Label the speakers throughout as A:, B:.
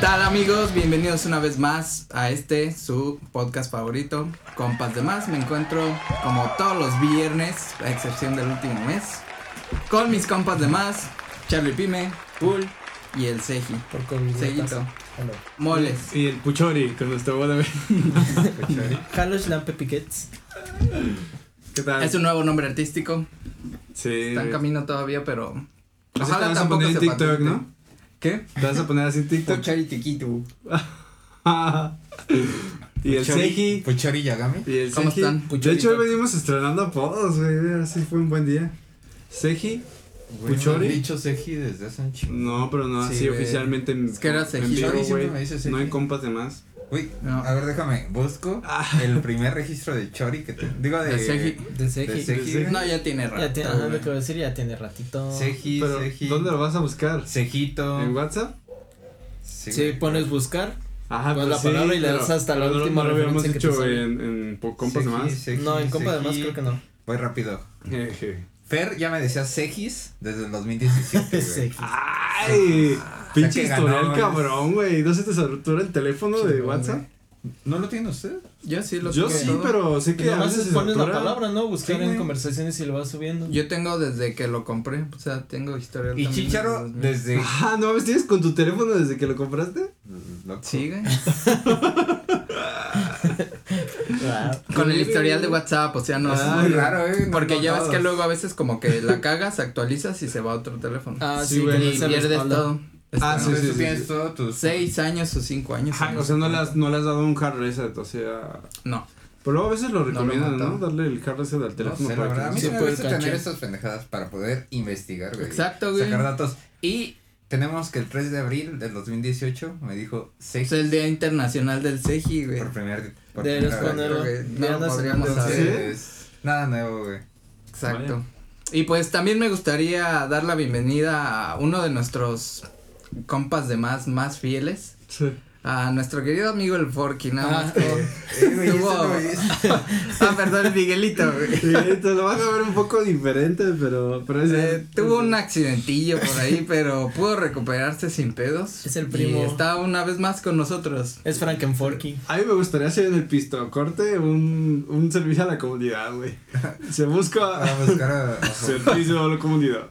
A: tal amigos? Bienvenidos una vez más a este su podcast favorito, Compas de Más. Me encuentro como todos los viernes, a excepción del último mes, con mis compas de más, Charlie Pime, Pool y el Seji.
B: Por.
A: Seguito. Moles.
C: Y el Puchori con nuestra boda.
B: Carlos Lampe Piquets.
C: ¿Qué tal?
A: Es un nuevo nombre artístico.
C: Sí.
A: Está en camino todavía, pero
C: te
A: ojalá tampoco se
C: TikTok,
A: patente.
C: ¿no?
A: ¿Qué?
C: Te vas a poner así en TikTok. Y el Seji.
D: Puchori Yagami.
C: Y el
A: ¿Cómo
C: Seji.
A: están?
C: De
B: Puchorito.
C: hecho, hoy venimos estrenando apodos, güey. Así fue un buen día. Seji.
D: Güey,
C: Puchori.
D: me han dicho Seji desde hace un chingo.
C: No, pero no
A: Sí,
C: así
A: güey.
C: oficialmente en,
A: Es que era
C: en
A: Seji.
C: vivo,
D: Chori siempre
C: güey.
D: me dice Seji.
C: No en compas de más.
D: Uy,
A: No.
D: a ver, déjame, busco
C: Ah.
D: el primer registro de Chori que te. Digo, de.
A: De Seji.
B: De
D: De
B: Seji.
A: No, ya tiene rato.
B: Ya tiene, ajá,
A: güey.
B: lo que voy a decir, ya tiene ratito.
D: Seji,
C: Pero,
D: Seji.
C: ¿dónde lo vas a buscar?
D: Sejito.
C: ¿En WhatsApp?
D: Sí,
B: Si
D: güey.
B: pones buscar,
C: Ajá,
B: Pues la palabra y le das hasta la
C: no-
B: última
C: No lo habíamos
B: sale.
C: en, en po- compas de más.
B: No, en compa además
D: Seji.
B: creo que no.
D: Voy rápido. Fer ya me decía Sejis desde el 2017. güey.
B: Seji.
C: Ay, pinche
D: que ganó,
C: historial cabrón, güey. ¿No se te satura el teléfono de WhatsApp?
D: ¿No lo tiene usted?
A: Yo sí lo
C: Yo sí,
A: todo.
C: pero sé que a
B: nomás
C: veces se
B: pones la palabra, ¿no? Buscar
D: Sí,
B: en
D: güey.
B: conversaciones y lo vas subiendo.
A: Yo tengo desde que lo compré, o sea, tengo historial
D: Y Chicharo
A: desde...
C: Ah, ¿no mames, tienes con tu teléfono desde que lo compraste?
D: Loco.
A: Sí, güey.
B: Ah,
A: Con el historial de WhatsApp, o sea, no
C: Ah,
A: es
D: Muy raro, eh. no
A: Porque ya ves que luego a veces como que la cagas, actualizas y se va a otro teléfono.
B: Ah,
C: Sí,
B: sí,
C: güey,
B: no
A: y
B: se
A: pierdes todo.
C: Ah,
A: Está-
C: sí, sí,
D: tienes
C: sí.
D: todo tus.
A: Seis años o cinco años.
C: Ajá, o sea, no le has, no le has dado un hard reset, o sea.
A: No.
C: Pero luego a veces lo recomiendan, ¿no? Darle el hard reset al
D: No
C: teléfono
D: la
C: para
D: a
C: que
D: mí
B: sí
D: me
B: puede
D: gusta
B: cachar.
D: tener estas pendejadas para poder investigar, güey.
A: Exacto, güey.
D: Sacar datos. Y tenemos que el 3 de abril del 2018 me dijo seis
A: Es el Día Internacional del Seji, güey.
D: por primer por güey.
A: güey.
B: Ya
A: No
B: se
A: podríamos saber.
D: Nada nuevo, güey.
A: Exacto. Y pues también me gustaría dar la bienvenida a uno de nuestros compas de más, más fieles.
C: Sí.
A: A nuestro querido amigo el Forky, nada
B: Ah,
A: más que
D: Eh.
A: Ah, perdón, el Miguelito,
C: te lo vas a ver un poco diferente, pero, pero es
A: Eh, tuvo un accidentillo por ahí, pero pudo recuperarse sin pedos.
B: Es el primo.
A: Y está una vez más con nosotros.
B: Es Frankenforky.
C: A mí me gustaría hacer en el pisto corte un, un servicio a la comunidad, güey. Se busca
D: buscar a. a-
C: servicio a la comunidad.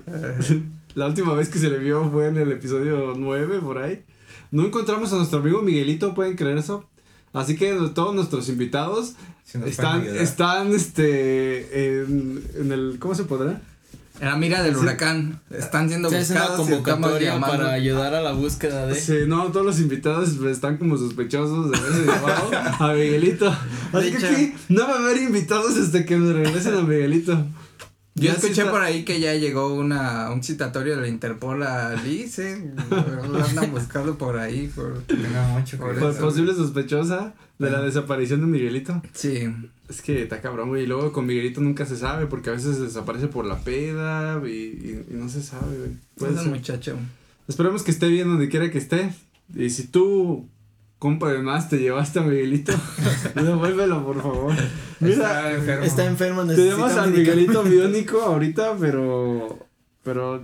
C: La última vez que se le vio fue en el episodio 9, por ahí. No encontramos a nuestro amigo Miguelito, ¿pueden creer eso? Así que todos nuestros invitados
D: si nos
C: están, están, este, en, en el, ¿cómo se podrá?
A: En la mira del
C: Sí.
A: huracán. Están siendo
B: una
A: buscados
B: convocatoria para ayudar a la búsqueda de.
C: Sí, no, todos los invitados están como sospechosos de haberse llevado a Miguelito. Así que
A: hecho-
C: aquí no va a haber invitados hasta que me regresen a Miguelito.
A: Yo escuché
C: está-
A: por ahí que ya llegó una, un citatorio de la Interpol a Liz, ¿eh? Lo andan buscando por ahí. Por...
D: Tenga mucho
A: Por.
C: Por posible sospechosa de la desaparición de Miguelito.
A: Sí.
C: Es que está cabrón, güey. Y luego con Miguelito nunca se sabe porque a veces desaparece por la peda y, y, y no se sabe, güey. Puede
A: Es un muchacho.
C: Esperemos que esté bien donde quiera que esté. Y si tú, compa de más, te llevaste a Miguelito, devuélvelo, por favor. Mira,
D: Está enfermo.
B: Está enfermo,
C: te
B: necesita
C: llamas al
B: medicamento.
C: Miguelito biónico ahorita, pero. Pero.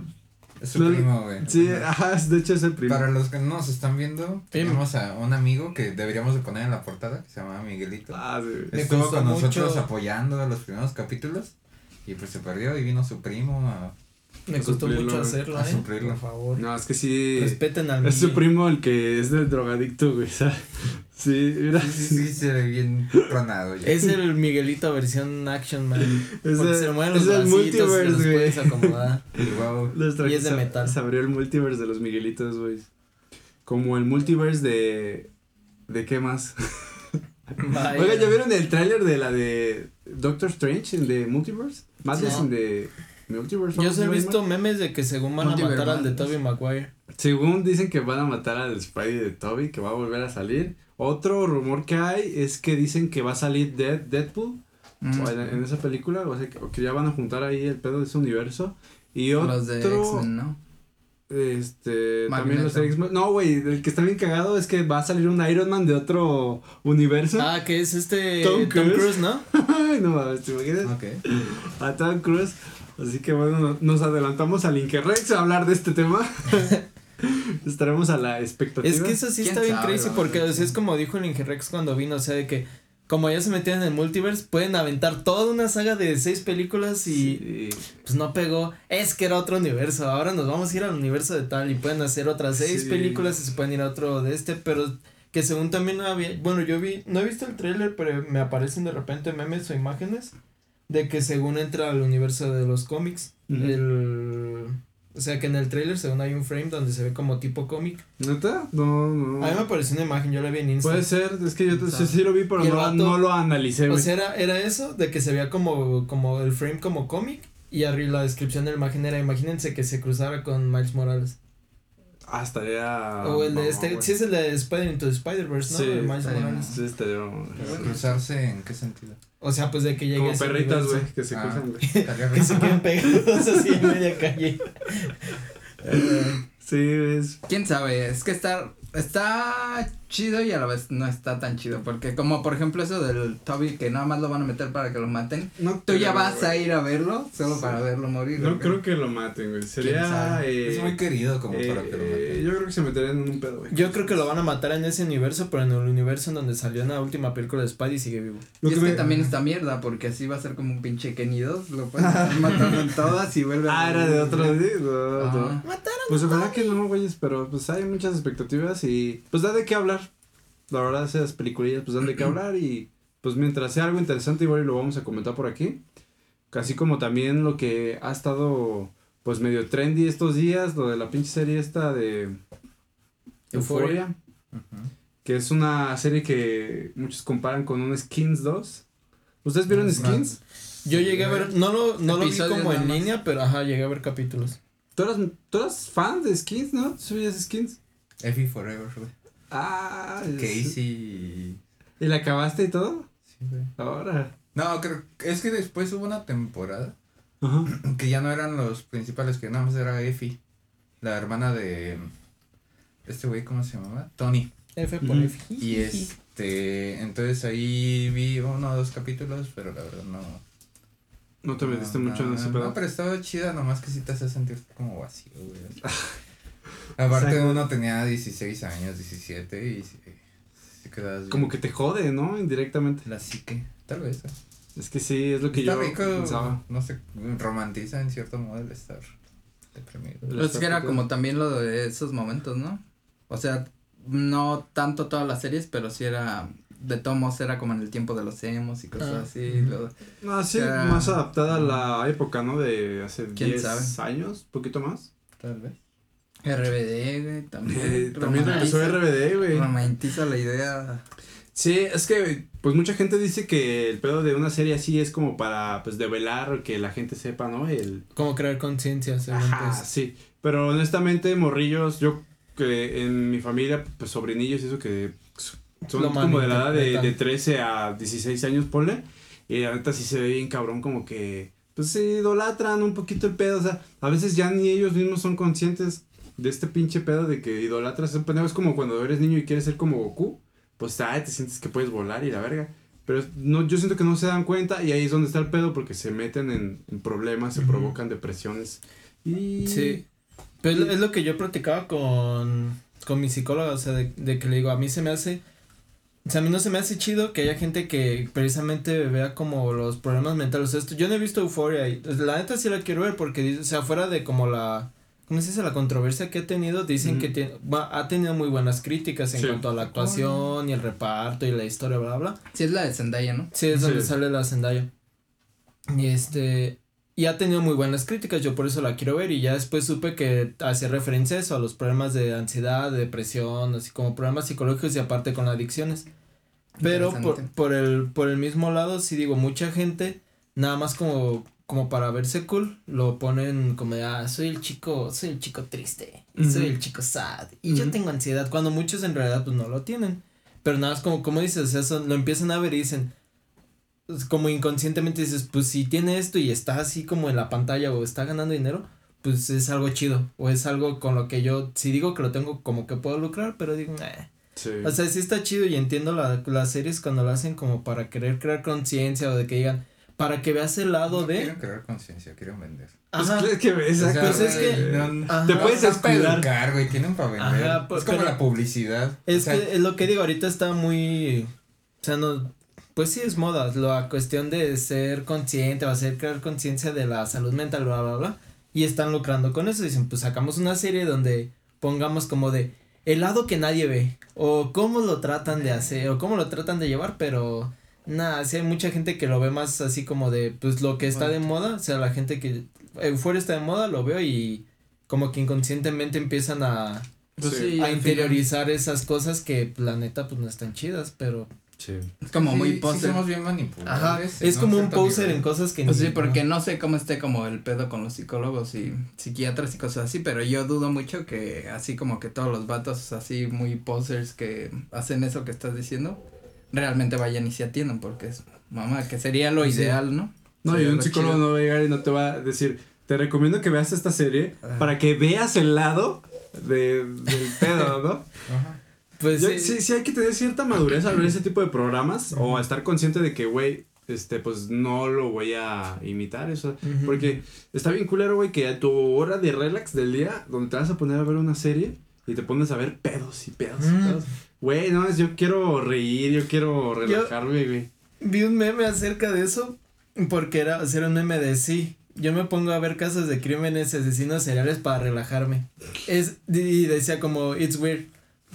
D: Es su
C: no-
D: primo, güey.
C: Sí, ajá, de hecho es el primo.
D: Para los que no nos están viendo, tenemos a un amigo que deberíamos de poner en la portada, que se llama Miguelito.
C: Ah, sí.
D: Estuvo con nosotros
B: mucho.
D: apoyando a los primeros capítulos y pues se perdió y vino su primo a,
B: Me costó
C: Suplirlo,
B: mucho hacerlo,
D: a
B: ¿eh?
D: suplirlo.
B: Por favor.
C: No, es que sí.
B: Respeten al
C: Es su primo el que es del drogadicto, güey. ¿sabes? Sí, mira.
D: Sí, sí, sí, se ve bien tronado ya.
B: Es el Miguelito versión Action Man.
C: Es
B: porque
C: el-
B: se mueven
C: es
B: los
C: el multiverse,
B: los
C: güey.
B: puedes acomodar.
D: Wow.
B: Y es de metal.
C: Se abrió el multiverse de los Miguelitos, güey. Como el multiverse de. ¿De qué más?
B: Vaya.
C: Oiga, ¿ya vieron el tráiler de la de Doctor Strange en de Multiverse? Más
B: No.
C: en de Multiverse.
B: Yo sí he
C: ¿Sí,
B: visto memes de que según van a matar al de. Tobey Maguire.
C: Según dicen que van a matar al Spidey de Toby, que va a volver a salir. Otro rumor que hay es que dicen que va a salir Dead, Deadpool
A: Mm.
C: en, en esa película, o sea, que, o que ya van a juntar ahí el pedo de ese universo. Y otro,
A: Los de X-Men, ¿no?
C: este,
A: Magneto.
C: también los X-Men. No, güey, el que está bien cagado es que va a salir un Iron Man de otro universo.
B: Ah, que es este
C: Tom
B: Tom,
C: Cruise.
B: Cruise, ¿no?
C: Ay, no mames, ¿te imaginas?
D: Ok.
C: A Tom Cruise. Así que bueno, no- nos adelantamos al Inkerrex a hablar de este tema. Estaremos a la expectativa.
B: Es que eso sí
A: ¿Quién
B: está bien
A: sabe,
B: crazy porque es como dijo el Ingerex cuando vino, o sea, de que como ya se metían en el multiverse, pueden aventar toda una saga de seis películas y
C: Sí.
B: pues no pegó. Es que era otro universo, ahora nos vamos a ir al universo de tal y pueden hacer otras seis
C: Sí.
B: películas y se pueden ir a otro de este, pero que según también había, bueno, yo vi, no he visto el tráiler, pero me aparecen de repente memes o imágenes de que según entra al universo de los cómics, el... O sea que en el tráiler según hay un frame donde se ve como tipo cómic.
C: ¿Neta? No, no.
B: A mí me apareció una imagen, yo la vi en Insta.
C: Puede ser, es que yo te- sí, lo vi, pero no,
B: vato-
C: no lo analicé,
B: O sea, era, era eso, de que se veía como, como el frame como cómic y arriba la descripción de la imagen era, imagínense que se cruzara con Miles Morales.
C: Ah, estaría.
B: o el de este, sí es el de Spider into Spider-Verse, ¿no?
C: Sí,
B: de Miles
A: estaría
B: Morales.
C: Sí, estaría.
D: ¿Cruzarse en qué sentido?
B: O sea, pues de que llegue a
C: Como
B: ese
C: perritas, güey, que se
D: Ah.
C: cruzan, güey.
B: Que se queden pegados así en media calle.
C: Sí, es.
A: ¿Quién sabe? Es que está, está chido y a la vez no está tan chido. Porque como por ejemplo eso del Toby que nada más lo van a meter para que lo maten.
C: No
A: Tú ya vas
C: güey.
A: a ir a verlo solo
C: Sí.
A: para verlo morir.
C: No creo que lo maten, güey. Sería. Eh,
D: Es muy querido como para que lo
C: eh,
D: maten.
C: Yo creo que se meterían en un pedo, güey.
B: Yo creo que lo van a matar en ese universo, pero en el universo en donde salió en la última película de Spidey sigue vivo.
C: Lo
A: y es
C: que
A: que
C: me-
A: también está mierda, porque así va a ser como un pinche Kenny 2, lo pueden estar matando en todas y vuelve
C: Ah, era de otro. sí, no, no.
A: Ajá.
C: Pues ojalá que no, güeyes, pero pues hay muchas expectativas y pues da de qué hablar. La verdad, esas peliculillas pues dan de qué hablar y pues mientras sea algo interesante igual lo vamos a comentar por aquí. Así como también lo que ha estado pues medio trendy estos días, lo de la pinche serie esta de.
B: Euphoria,
C: que es una serie que muchos comparan con un Skins 2. ¿Ustedes vieron
D: No,
C: Skins?
B: Yo llegué a ver, no lo, no lo vi como en línea, pero ajá, llegué a ver capítulos.
C: ¿Tú eras, tú eras fan de Skins, no? ¿Tú subías Skins?
D: Effie Forever, güey.
C: Ah, es-
D: Casey.
C: ¿Y la acabaste y todo?
D: Sí, güey.
C: Ahora.
D: No, creo es que después hubo una temporada
C: Ajá.
D: que ya no eran los principales, que nada más era Effie, la hermana de este güey, ¿cómo se llamaba? Tony.
B: F por. F.
D: Y este, entonces ahí vi uno o dos capítulos, pero la verdad no.
C: No te metiste
D: no,
C: mucho en
D: no,
C: ese
D: No,
C: pedo.
D: pero estaba chida, nomás que sí te hace sentir como vacío, güey. Aparte
C: Exacto.
D: uno tenía 16 años, 17 y sí quedas
C: Como que te jode, ¿no? Indirectamente.
D: la psique, tal vez. ¿eh?
C: Es que sí, es lo que
D: Está
C: yo
D: rico,
C: pensaba.
D: no sé, romantiza en cierto modo el estar deprimido.
A: Pues que era como también lo de esos momentos, ¿no? O sea, no tanto todas las series, pero sí era, de tomos era como en el tiempo de los emos y cosas
B: Ah.
A: así. lo-
C: No, sí,
A: Ah.
C: más adaptada a la época, ¿no? De hace
A: ¿Quién
C: 10
A: sabe?
C: años, poquito más.
D: Tal vez.
A: RBD, güey, también.
C: Eh, también regresó RBD, güey.
A: Romantiza la idea.
C: Sí, es que, pues mucha gente dice que el pedo de una serie así es como para, pues, develar, que la gente sepa, ¿no? El,
B: Como crear conciencia,
C: Ajá,
B: pues.
C: sí. Pero honestamente, morrillos, yo que en mi familia, pues sobrinillos, y eso que son
B: Lo
C: como de la edad de, de 13 a 16 años, ponle. Y la neta sí se ve bien cabrón, como que, pues se idolatran un poquito el pedo. O sea, a veces ya ni ellos mismos son conscientes de este pinche pedo de que idolatras a un pendejo. Es como cuando eres niño y quieres ser como Goku, pues ay, te sientes que puedes volar y la verga. Pero no, yo siento que no se dan cuenta y ahí es donde está el pedo porque se meten en, en problemas, se provocan depresiones. Y
B: Sí. Pero es lo- es lo que yo platicaba con, con mi psicóloga, o sea, de, de que le digo, a mí se me hace, o sea, a mí no se me hace chido que haya gente que precisamente vea como los problemas mentales. O sea, esto, yo no he visto Euphoria y la neta sí la quiero ver porque, o sea, fuera de como la, ¿cómo se dice? La controversia que ha tenido, dicen que tiene, va- ha tenido muy buenas críticas en
C: Sí.
B: cuanto a la actuación y el reparto y la historia, bla, bla.
A: Sí, es la de Zendaya, ¿no?
B: Sí, es donde
C: Sí.
B: sale la Zendaya. Y este. Y ha tenido muy buenas críticas, yo por eso la quiero ver. Y ya después supe que hacía referencia a eso, a los problemas de ansiedad, de depresión, así como problemas psicológicos y aparte con adicciones. Pero por, por el, por el mismo lado, sí digo, mucha gente, nada más como, como para verse cool, lo ponen como de, ah, soy el chico, soy el chico triste, y soy
C: Ujú.
B: el chico sad, y yo
C: Ujú.
B: tengo ansiedad, cuando muchos en realidad pues no lo tienen. Pero nada más como, como dices, o sea, son- lo empiezan a ver y dicen, pues, como inconscientemente dices, pues si tiene esto y está así como en la pantalla o está ganando dinero, pues es algo chido, o es algo con lo que yo, si digo que lo tengo como que puedo lucrar, pero digo, "Nah".
C: Sí.
B: O sea, sí está chido y entiendo la, las series cuando lo hacen como para querer crear conciencia o de que digan, para que veas el lado
D: No
B: de.
D: quieren crear conciencia, quieren vender.
C: Pues,
B: Ajá.
C: es que.
B: Pues es que-
D: no-
B: Ajá.
C: Te puedes
D: educar, güey, tienen para vender.
B: Ajá, pues,
D: es como la publicidad.
B: Es
D: o sea,
B: que es lo que digo, ahorita está muy. O sea, no. Pues sí es moda, la cuestión de ser consciente, va a ser crear conciencia de la salud mental, bla, bla, bla. Y están lucrando con eso. Dicen, pues sacamos una serie donde pongamos como de el lado que nadie ve. O cómo lo tratan de hacer, o cómo lo tratan de llevar, pero. Nada, sí hay mucha gente que lo ve más así como de, pues lo que está de moda, o sea, la gente que Euforia está de moda, lo veo y como que inconscientemente empiezan a,
A: Pues
C: Sí.
A: sí,
B: a interiorizar esas cosas que pues, la neta pues no están chidas, pero
C: Sí.
A: Es como
D: sí,
A: muy poser.
D: somos bien manipulables.
B: ajá,
D: en
B: es como un poser en cosas que
A: Pues
B: ni-
A: sí, porque no sé cómo esté como el pedo con los psicólogos y psiquiatras y cosas así, pero yo dudo mucho que así como que todos los vatos así muy posers que hacen eso que estás diciendo, realmente vayan y se atiendan, porque es, mamá, que sería lo
B: Sí.
A: ideal, ¿no?
C: No, y un
A: lo
C: psicólogo
A: chido.
C: no va a llegar y no te va a decir, te recomiendo que veas esta serie
A: Ajá.
C: para que veas el lado de, del pedo, ¿no?
D: Ajá.
B: pues
C: Yo-
B: sí,
C: sí, sí hay que tener cierta madurez al ver ese tipo de programas o estar consciente de que, güey, este, pues no lo voy a imitar, eso. Porque está bien culero, güey, que a tu hora de relax del día, donde te vas a poner a ver una serie y te pones a ver pedos y pedos y
B: Mm.
C: pedos. Güey, no, es yo quiero reír, yo quiero relajarme, güey.
B: vi un meme acerca de eso porque era hacer un meme de sí. Yo me pongo a ver casos de crímenes asesinos seriales para relajarme. Es y decía como it's weird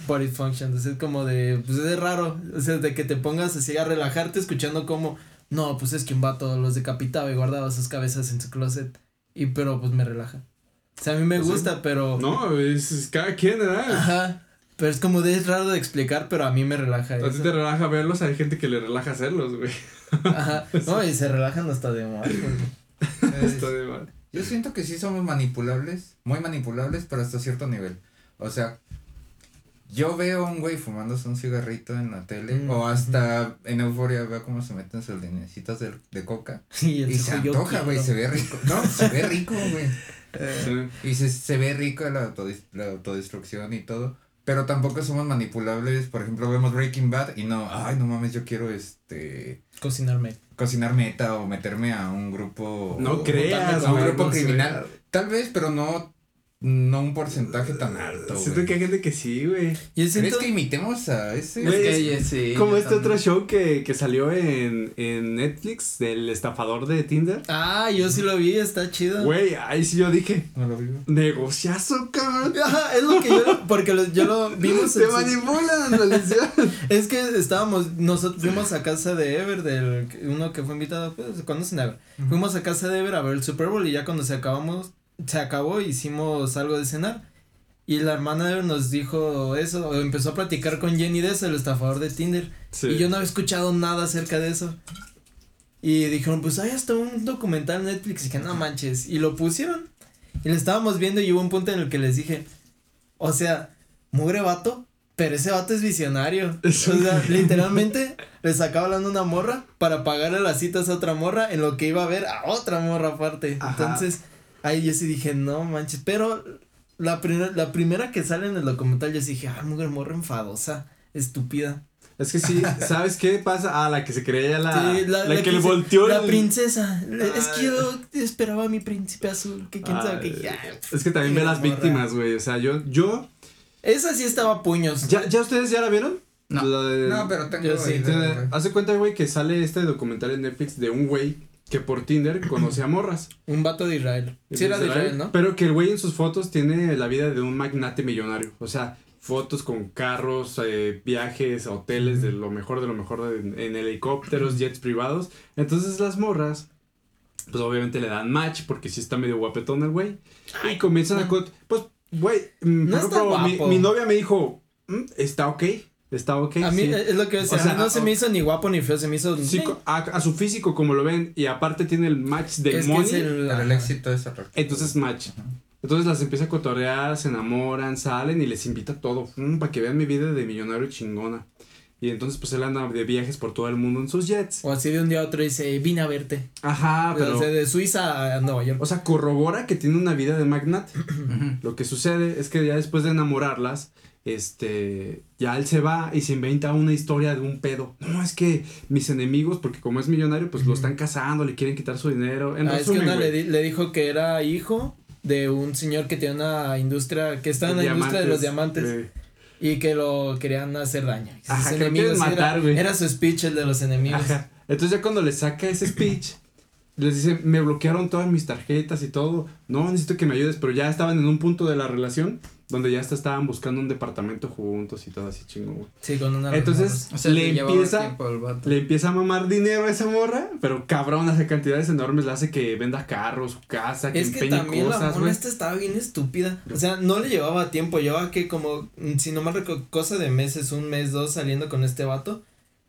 B: but it functions. Es como de pues es raro, o sea, de que te pongas así a relajarte escuchando como no, pues es que un vato los decapitaba y guardaba sus cabezas en su closet y pero pues me relaja. O sea, a mí me
C: Pues sí.
B: gusta, pero
C: No, es, es cada quien, ¿verdad?
B: Ajá. Pero es como de es raro de explicar, pero a mí me relaja
C: A ti te relaja verlos, hay gente que le relaja hacerlos, güey.
B: Ajá. No, y se relajan hasta de mal. güey.
C: Está de mal.
D: Yo siento que sí somos manipulables, muy manipulables, pero hasta cierto nivel. O sea, yo veo a un güey fumándose un cigarrito en la tele,
B: Mm,
D: o hasta en euforia veo cómo se meten sus linecitas de, de coca.
B: Y, el
D: Y se antoja, güey, se ve rico. No, se ve rico, güey.
C: Sí.
D: Y se, se ve rico la, autodis- la autodestrucción y todo. Pero tampoco somos manipulables. Por ejemplo, vemos Breaking Bad y no, ay, no mames, yo quiero este
B: Cocinarme.
D: cocinar meta o meterme a un grupo.
C: No
D: o-
C: creas,
D: a un grupo
C: no
D: criminal. Tal vez, pero no, no un porcentaje tan alto.
C: Siento que hay gente que sí, güey.
B: Yo
D: ¿Crees
B: siento
D: que imitemos a ese?
A: Es que sí.
C: Como este
A: también.
C: otro show que, que salió en, en Netflix del estafador de Tinder.
B: Ah, yo sí lo vi, está chido.
C: Güey, ahí sí yo dije,
D: No lo vivo.
C: negociazo, cabrón.
B: Ajá, es lo que yo, porque lo- yo lo vimos.
C: Te manipulan,
B: es que estábamos, nosotros fuimos a casa de Ever, del uno que fue invitado, pues, conocen a Ever. Fuimos a casa de Ever a ver el Super Bowl y ya cuando se acabamos, se acabó, hicimos algo de cenar. Y la hermana nos dijo eso, o empezó a platicar con Jenny de eso, el estafador de Tinder.
C: Sí.
B: Y yo no había escuchado nada acerca de eso. Y dijeron, pues hay hasta un documental en Netflix. Y dije, no manches. Y lo pusieron. Y lo estábamos viendo y hubo un punto en el que les dije, o sea, mugre vato, pero ese vato es visionario.
C: Es
B: o sea, literalmente le sacaba hablando una morra para pagarle las citas a otra morra en lo que iba a ver a otra morra aparte.
C: Ajá.
B: Entonces, ahí yo sí dije, no manches. Pero la, primera la primera que sale en el documental, yo sí dije, ah, mugre morra enfadosa, estúpida.
C: Es que sí, ¿sabes qué pasa? Ah, la que se creía la,
B: Sí,
C: la, que, le
B: se-
C: volteó
B: La
C: el-
B: princesa. Es
C: Ay.
B: que yo esperaba a mi príncipe azul. Que quién sabe qué. Ya.
C: Es que también ve las
B: Morra.
C: víctimas, güey. O sea, yo, yo.
B: Esa sí estaba a puños.
C: ¿Ya, ¿Ya ustedes ya la vieron?
A: No.
C: La de-
D: No, pero tengo
B: Yo sí.
C: Hace cuenta, güey, que sale este documental en Netflix de un güey que por Tinder conoce a morras.
B: Un vato de Israel. Sí, era de Israel, ¿no?
C: Pero que el güey en sus fotos tiene la vida de un magnate millonario. O sea, fotos con carros, eh, viajes, hoteles, de lo mejor de lo mejor en helicópteros, jets privados. Entonces las morras, pues obviamente le dan match porque sí está medio guapetón el güey. Y comienzan a... Pues, güey, mm,
B: No
C: mi, mi novia me dijo, "Mm, está ok, está ok.
B: A mí
C: sí".
B: es lo que.
C: O sea,
B: a mí no se
C: o-
B: me hizo ni guapo ni feo. Se me hizo.
C: Sí, a, a su físico como lo ven y aparte tiene el match de
B: es que
C: money.
B: es el.
D: El éxito es.
C: Entonces match. Entonces las empieza a cotorrear, se enamoran, salen y les invita a todo. para que vean mi vida de millonario chingona. Y entonces pues él anda de viajes por todo el mundo en sus jets.
B: O así de un día a otro dice, vine a verte.
C: Ajá, pero...
B: O sea, de Suiza a Nueva York.
C: O sea, corrobora que tiene una vida de magnate. Lo que sucede es que ya después de enamorarlas, este, ya él se va y se inventa una historia de un pedo. No, es que mis enemigos, porque como es millonario, pues lo están cazando, le quieren quitar su dinero. En
B: Ah, es que le, di- le dijo que era hijo de un señor que tiene una industria, que está en la industria de los diamantes y que lo querían hacer daño. Sus
C: Ajá, que
B: enemigos era-
C: matar, güey.
B: Era su speech el de los enemigos.
C: Ajá. Entonces ya cuando le saca ese speech, les dice, me bloquearon todas mis tarjetas y todo. No, necesito que me ayudes, pero ya estaban en un punto de la relación donde ya hasta estaban buscando un departamento juntos y todo así chingón, güey.
B: Sí, con una
C: Entonces,
A: O sea,
C: le empieza, le empieza a mamar dinero a esa morra, pero cabrón, hace cantidades enormes, le hace que venda carros, su casa, que
B: Es que
C: empeñe
B: también la
C: cosas,
B: mona
C: güey.
B: esta estaba bien estúpida. O sea, no le llevaba tiempo. Llevaba que como, si no me recuerdo, cosa de meses, un mes, dos saliendo con este vato.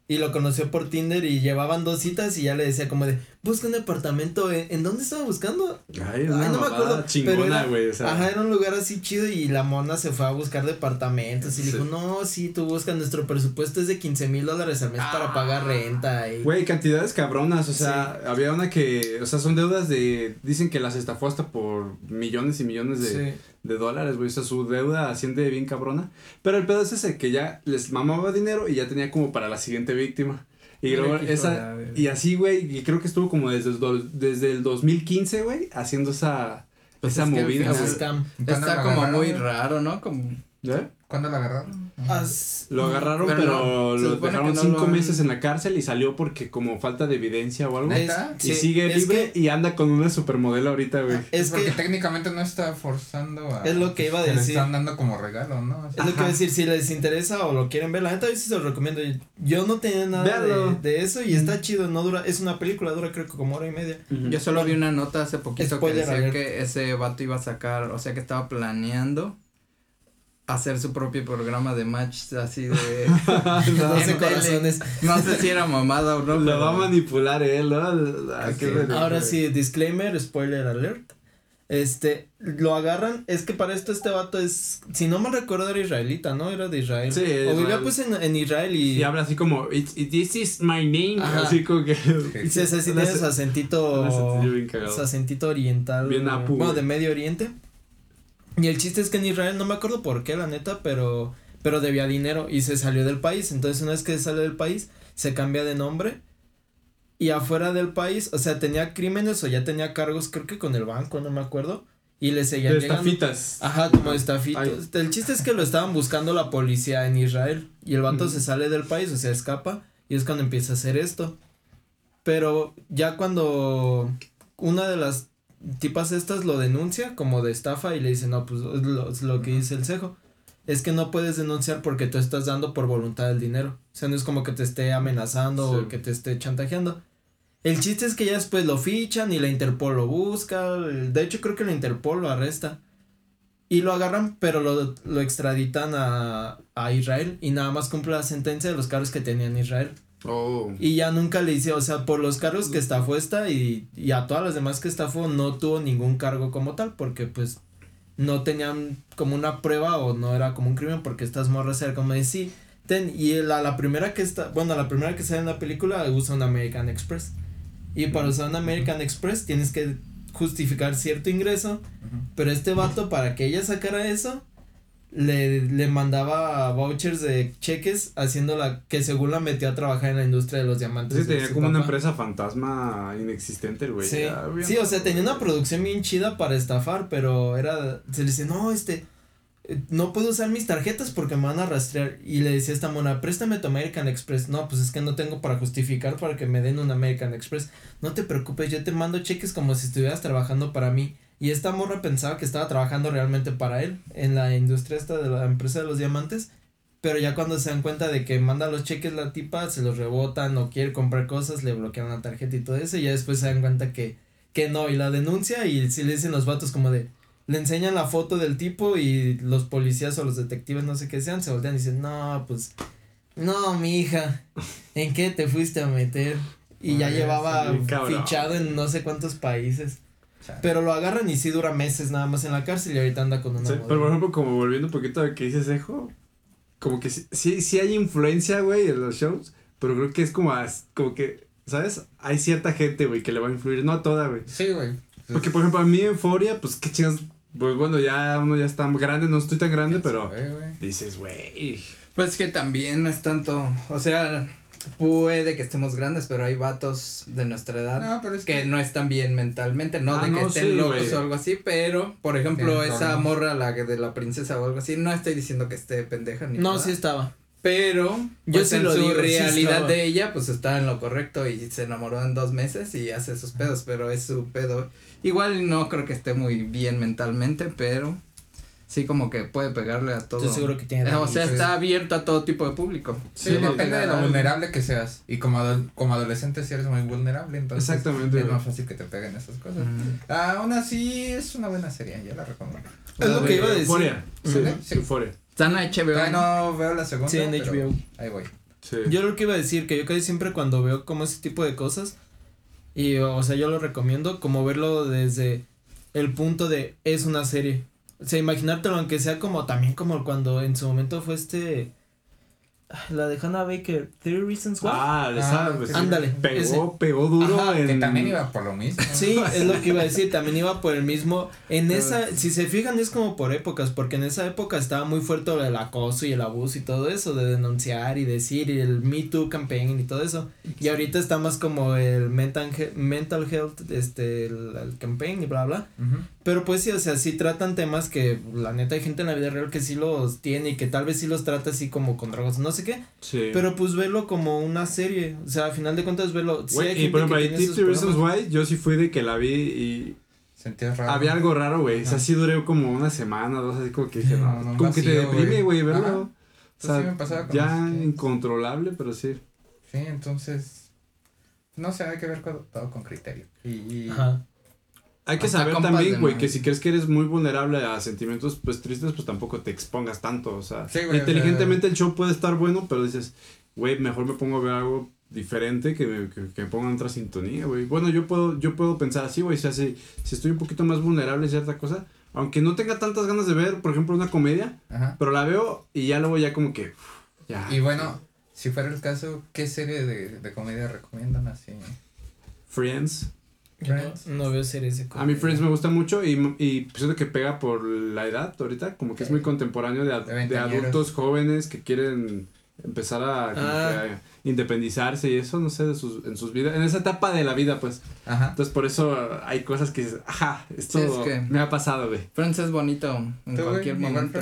B: Y lo conoció por Tinder y llevaban dos citas y ya le decía como de, busca un departamento. ¿En, ¿en dónde estaba buscando?
C: Ay, es una
B: Ay, no me acuerdo,
C: chingona, güey, o sea.
B: Ajá, era un lugar así chido y la mona se fue a buscar departamentos y
C: Sí.
B: dijo, no, sí, tú buscas, nuestro presupuesto es de 15 mil dólares al mes para pagar renta. Y...
C: Güey, cantidades cabronas, o sea, había una que, o sea, son deudas de, dicen que las estafó hasta por millones y millones de,
B: Sí.
C: de dólares, güey, o sea, su deuda asciende bien cabrona, pero el pedo es ese, que ya les mamaba dinero y ya tenía como para la siguiente víctima, y luego esa, y así, güey, y creo que estuvo como desde desde el 2015, güey, haciendo esa,
A: Pues
C: esa
A: es
C: movida,
A: final-
B: Ese
C: güey.
B: scam.
D: ¿Cuándo
A: Está como muy raro, ¿no? Como
C: ¿Eh?
D: ¿Cuándo la agarraron?
B: As-
C: Lo agarraron,
A: Pero
C: lo dejaron
A: no
C: cinco
A: lo han-
C: meses en la cárcel y salió porque como falta de evidencia o algo.
D: ¿Neta?
C: Y
B: Sí,
C: sigue
B: es
C: libre
B: que-
C: y anda con una supermodelo ahorita, güey.
B: Es
D: porque
B: que
D: técnicamente no está forzando a.
B: Es lo que iba a decir.
D: Le están dando como regalo, ¿no?
B: Es lo que iba a decir, si les interesa o lo quieren ver, la neta yo sí se los recomiendo. Yo no tenía nada de, de eso y está chido, no dura, es una película, dura creo que como hora y media.
A: Yo solo vi una nota hace poquito
B: Spoiler
A: que decía que ese vato iba a sacar, o sea que estaba planeando hacer su propio programa de match así de
B: 12
A: en
B: corazones.
A: tele. No sé si era mamada o no.
C: Lo
A: pero-
C: va a manipular él, ¿no? Ah, qué.
B: Ahora sí, disclaimer, spoiler alert. Este, lo agarran, es que para esto este vato es, si no me recuerdo era israelita, ¿no? Era de Israel.
C: Sí,
B: O vivía pues en, en Israel y,
C: Y habla así como, It's, it- this is my name.
B: Ajá.
C: Así como que.
B: se, sí
C: Un
B: tiene su acentito, su acentito oriental.
C: Bien apu,
B: Bueno, de Medio Oriente. Y el chiste es que en Israel, no me acuerdo por qué, la neta, pero, pero debía dinero y se salió del país. Entonces, una vez que sale del país, se cambia de nombre. Y afuera del país, o sea, tenía crímenes o ya tenía cargos, creo que con el banco, no me acuerdo. Y le seguían
C: De
B: llegando.
C: estafitas.
B: Ajá, como estafitos.
C: Ay.
B: El chiste es que lo estaban buscando la policía en Israel. Y el vato se sale del país, o sea, escapa. Y es cuando empieza a hacer esto. Pero ya cuando una de las tipas estas lo denuncia como de estafa y le dice, no, pues es lo, lo que dice el cejo. Es que no puedes denunciar porque tú estás dando por voluntad del dinero. O sea, no es como que te esté amenazando
C: Sí.
B: o que te esté chantajeando. El chiste es que ya después lo fichan y la Interpol lo busca. el- De hecho, creo que la Interpol lo arresta. Y lo agarran, pero lo, lo extraditan a, a Israel y nada más cumple la sentencia de los cargos que tenía en Israel.
C: Oh.
B: Y ya nunca le hice, o sea, por los cargos que estafó esta y, y a todas las demás que estafó no tuvo ningún cargo como tal porque pues no tenían como una prueba o no era como un crimen porque estas morras eran como de sí, ten, y la, la primera que está, bueno, la primera que sale en la película usa un American Express. Y para usar un American Express tienes que justificar cierto ingreso, pero este vato para que ella sacara eso le, le mandaba vouchers de cheques haciéndola que según la metió a trabajar en la industria de los diamantes.
C: Sí, tenía como una
B: papá.
C: empresa fantasma inexistente, güey.
B: Sí, sí, o sea, tenía una producción bien chida para estafar, pero era, se le dice, no, este, eh, no puedo usar mis tarjetas porque me van a rastrear. Y le decía a esta mona, préstame tu American Express. No, pues es que no tengo para justificar para que me den un American Express. No te preocupes, yo te mando cheques como si estuvieras trabajando para mí. Y esta morra pensaba que estaba trabajando realmente para él en la industria esta de la empresa de los diamantes. Pero ya cuando se dan cuenta de que manda los cheques la tipa, se los rebotan o quiere comprar cosas, le bloquean la tarjeta y todo eso. Y ya después se dan cuenta que, que no, y la denuncia y si le dicen los vatos como de, le enseñan la foto del tipo y los policías o los detectives, no sé qué sean, se voltean y dicen, no, pues, no, mi hija, ¿en qué te fuiste a meter? Y ya llevaba fichado en no sé cuántos países.
D: Chale.
B: Pero lo agarran y sí dura meses nada más en la cárcel y ahorita anda con una
C: Sí, pero por ejemplo, como volviendo un poquito a lo que dices, Ejo, como que sí, sí, sí hay influencia, güey, en los shows, pero creo que es como, as- como que, ¿sabes? Hay cierta gente, güey, que le va a influir, no a toda, güey.
D: Sí, güey.
C: Porque, por ejemplo, a mí Euforia, pues qué chingas, pues bueno, ya uno ya está grande, no estoy tan grande, pero
D: sabe, güey.
C: dices, güey.
A: Pues que también no es tanto, o sea, puede que estemos grandes, pero hay vatos de nuestra edad
D: No, pero es
A: que
D: que.
A: no están bien mentalmente, no
C: Ah,
A: de que
C: no,
A: estén
C: sí,
A: locos o algo así, pero, por ejemplo, esa morra, la de la princesa o algo así, no estoy diciendo que esté pendeja ni
B: No,
A: nada,
B: sí estaba.
A: pero
B: Yo
A: pues
B: sí
A: en
B: lo
A: su
B: digo,
A: realidad de ella, pues está en lo correcto y se enamoró en dos meses y hace sus pedos, pero es su pedo. Igual no creo que esté muy bien mentalmente, pero sí como que puede pegarle a todo.
B: Estoy seguro que tiene.
A: Eh, O sea,
D: Sí.
A: está abierto a todo tipo de público.
D: Sí,
C: Sí,
D: depende de lo vulnerable que seas. Y como, ado- como adolescente si eres muy vulnerable, entonces
C: Exactamente,
D: es más fácil que te peguen esas cosas.
A: Mm.
D: Aún así es una buena serie, yo la recomiendo.
B: Es lo que iba a decir.
C: Euforia. Sí, sí, Euforia.
A: Está en HBO.
D: Todavía
A: ¿no?
D: veo la segunda.
B: Sí, en HBO.
D: Ahí voy.
C: Sí.
B: Yo lo que iba a decir, que yo casi siempre cuando veo como ese tipo de cosas, y o sea, yo lo recomiendo como verlo desde el punto de es una serie. O sea, imaginártelo aunque sea como también como cuando en su momento fue este ah, la de Hannah Baker, Three Reasons Why.
C: Ah, de
D: Ah,
C: esa, pues,
D: sí.
B: Ándale,
C: Pegó,
B: ese.
C: pegó duro
B: Ajá,
C: en.
D: Que también iba por lo mismo.
B: Sí, es lo que iba a decir, también iba por el mismo, en esa, si se fijan es como por épocas, porque en esa época estaba muy fuerte el acoso y el abuso y todo eso, de denunciar y decir, y el Me Too campaign y todo eso, y ahorita está más como el mental, mental health, este, el, el campaign y bla bla,
D: Ujú.
B: Pero pues sí, o sea, sí tratan temas que la neta hay gente en la vida real que sí los tiene y que tal vez sí los trata así como con drogas, no sé qué,
C: Sí.
B: pero pues verlo como una serie, o sea, a final de cuentas verlo, sí
C: y por ejemplo,
B: sus
C: 50 Reasons. Why, yo sí fui de que la vi y
D: Sentías raro.
C: había algo raro, güey. O sea, sí duré como una semana, dos, así como que dije, no,
D: No, no,
C: como que te deprime, güey, verlo. O
D: sí
C: sea,
D: me pasaba con
C: ya incontrolable, pero sí.
D: Sí, entonces. No sé, hay que ver con- todo con criterio. Y. y-
B: Ajá.
C: Hay que saber también, güey, que si crees que eres muy vulnerable a sentimientos pues tristes, pues tampoco te expongas tanto, o sea,
D: Sí, o
C: inteligentemente el show puede estar bueno, pero dices, güey, mejor me pongo a ver algo diferente que me, que, que me ponga en otra sintonía, güey. Bueno, yo puedo yo puedo pensar así, güey, o sea, si, si estoy un poquito más vulnerable a cierta cosa, aunque no tenga tantas ganas de ver, por ejemplo, una comedia,
D: Ajá.
C: pero la veo y ya luego ya como que uf, ya.
D: Y bueno, si fuera el caso, ¿qué serie de, de comedia recomiendan así?
C: Friends.
B: No, veo series de
C: A mí. Friends me gusta mucho y, y siento que pega por la edad ahorita, como que es muy contemporáneo de,
D: De
C: adultos jóvenes que quieren empezar a,
B: Ah.
C: que a independizarse y eso, no sé, de sus, en sus vidas, en esa etapa de la vida, pues.
D: Ajá.
C: Entonces por eso hay cosas que dices, ajá, esto
A: Sí, es que-
C: me ha pasado, güey.
A: Friends es bonito en cualquier
D: ¿Igual
A: momento.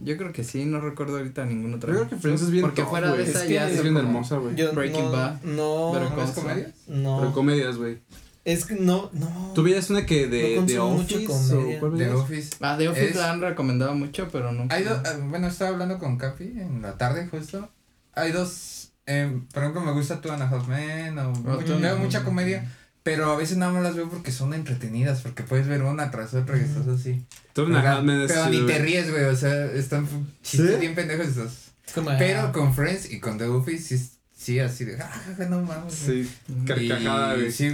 A: Yo creo que sí, no recuerdo ahorita ningún otro.
C: Yo creo que Friends es bien
A: Porque
C: top,
A: fuera de esa
B: Es
A: ya
C: bien
A: como-
C: hermosa, güey.
A: Breaking
B: no,
A: Bad.
B: No,
D: ¿No comedias?
B: no.
C: Pero comedias, güey.
B: Es que no, no.
C: ¿Tú veías una que de,
B: No
C: de Office
B: comedia.
C: o cuál
D: The
C: veías?
D: Office.
A: Ah, The Office
D: Es-
A: la han recomendado mucho, pero nunca.
D: Hay dos, ah, bueno, estaba hablando con Capi en la tarde justo. Hay dos, eh, por ejemplo, me gusta Two and a Half Men o mucho- veo mucha comedia, pero a veces nada más las veo porque son entretenidas, porque puedes ver una tras otra y estás así.
C: Two and a
D: Pero-
C: Half Men es
D: pero
C: chido,
D: ni te ríes, güey, o sea, están chistes
C: ¿Sí?
D: bien pendejos esos.
B: Es como,
D: Pero
B: ah,
D: con Friends y con The Office sí, sí así de, ah, no mames. güey".
C: Sí, carcajada, güey.
D: sí,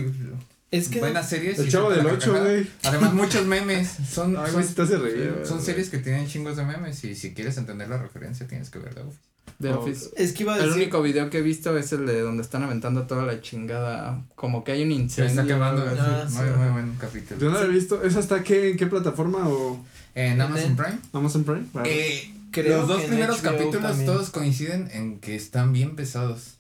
B: es que
D: buenas series.
C: El chavo del
D: la
C: 8,
D: carcajada.
C: güey.
D: Además, muchos memes. Son,
C: Ay,
D: son,
C: te reír,
D: series que tienen chingos de memes y si quieres entender la referencia tienes que ver The Office.
A: The
C: Oh,
A: Office.
B: es que iba a
A: El
B: decir
A: único video que he visto es el de donde están aventando toda la chingada. Como que hay un
D: Se
A: incendio.
D: está quemando.
B: Ah,
D: muy,
B: sí.
D: muy buen capítulo.
C: Yo no la he visto. ¿Esa está qué, en qué plataforma o
D: En Amazon
B: En-
D: Prime.
C: Amazon Prime? Vale.
D: Eh,
B: Creo
D: los dos
B: que
D: primeros
B: HBO
D: capítulos
B: también.
D: todos coinciden en que están bien pesados.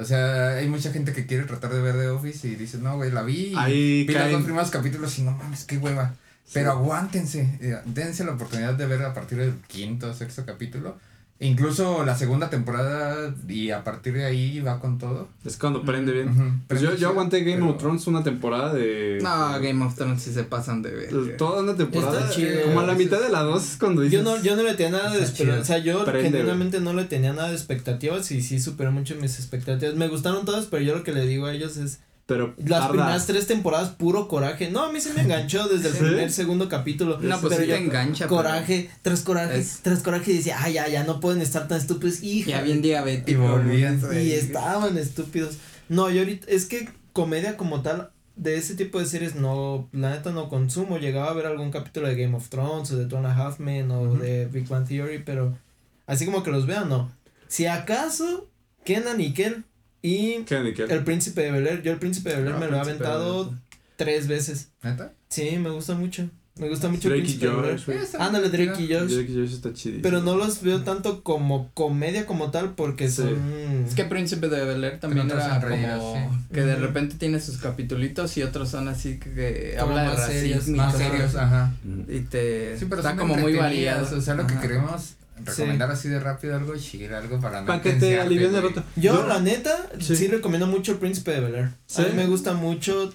D: O sea, hay mucha gente que quiere tratar de ver The Office y dice, no, güey, la vi. y
C: Ahí
D: vi los dos primeros capítulos y no mames, qué hueva. Pero aguántense, eh, dense la oportunidad de ver a partir del quinto o sexto capítulo. E incluso la segunda temporada y a partir de ahí va con todo.
C: Es cuando prende bien. Pues yo,
D: Prende
C: yo aguanté Game
D: pero-
C: of Thrones una temporada de.
A: No, Game of Thrones sí se pasan de ver.
C: Toda una temporada.
B: Está chido.
C: Como a la mitad de la dos es cuando dices.
B: yo no, yo no le tenía nada de expectativas, o sea, yo genuinamente no le tenía nada de expectativas y sí superé mucho mis expectativas. Me gustaron todas, pero yo lo que le digo a ellos es
C: Pero.
B: las
C: tarda.
B: primeras tres temporadas puro coraje. No, a mí se me enganchó desde el
C: ¿Sí?
B: primer segundo capítulo.
A: No, pues
B: pero
A: sí te engancha. pero
B: Coraje, tras coraje,
A: Es-
B: tras coraje y decía, ay, ya, ya, no pueden estar tan estúpidos. Hija.
A: Ya bien diabético.
D: Y volvían.
B: Y estaban estúpidos. No, yo ahorita, es que comedia como tal, de ese tipo de series no, la neta no consumo. Llegaba a ver algún capítulo de Game of Thrones o de Two and a Half Men o de Big Bang Theory, pero Así como que los vea, no. Si acaso, Kenan y Kel y el príncipe de Bel Air. Yo el príncipe de Bel Air
A: Ah,
B: me lo he aventado
A: Bel-Air.
B: tres veces.
D: ¿Neta?
B: Sí, me gusta mucho. Me gusta mucho el
C: Drake y
B: príncipe Air.
C: Josh,
B: Ándale, Drake y. Josh.
C: Drake y Josh está chidísimo.
B: Pero no los veo tanto como comedia como tal porque
C: Sí.
B: son...
A: Es que Príncipe de Bel Air también era como
D: sí.
A: que de repente tiene sus capitulitos y otros son así que, que habla de
B: más serios,
A: racismo y
D: Más serios, ajá.
A: Y te
D: Sí, pero
A: está
D: son
A: como muy
D: entretenidas,
A: variado.
D: O sea, lo que queremos recomendar así de rápido algo chido, algo para no
C: Para que te alivien el rato.
B: Yo, la neta,
C: Sí.
B: sí. recomiendo mucho el príncipe de Bel Air.
C: ¿Sí?
B: A mí me gusta mucho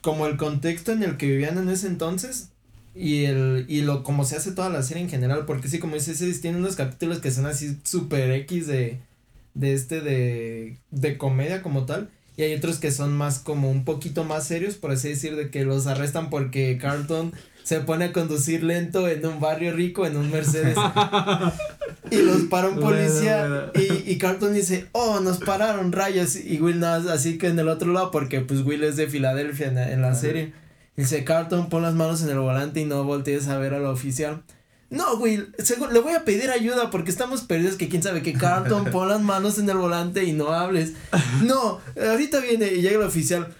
B: como el contexto en el que vivían en ese entonces y el y lo como se hace toda la serie en general porque sí como dices tiene unos capítulos que son así super X de de este de de comedia como tal y hay otros que son más como un poquito más serios por así decir de que los arrestan porque Carlton se pone a conducir lento en un barrio rico en un Mercedes y los para un policía y, y Carlton dice, oh, nos pararon rayos. Y Will más así que en el otro lado, porque pues Will es de Filadelfia en, en la serie. Dice, Carlton, pon las manos en el volante y no voltees a ver al oficial. No, Will, le voy a pedir ayuda porque estamos perdidos que quién sabe que Carlton, pon las manos en el volante y no hables. No, ahorita viene y llega el oficial.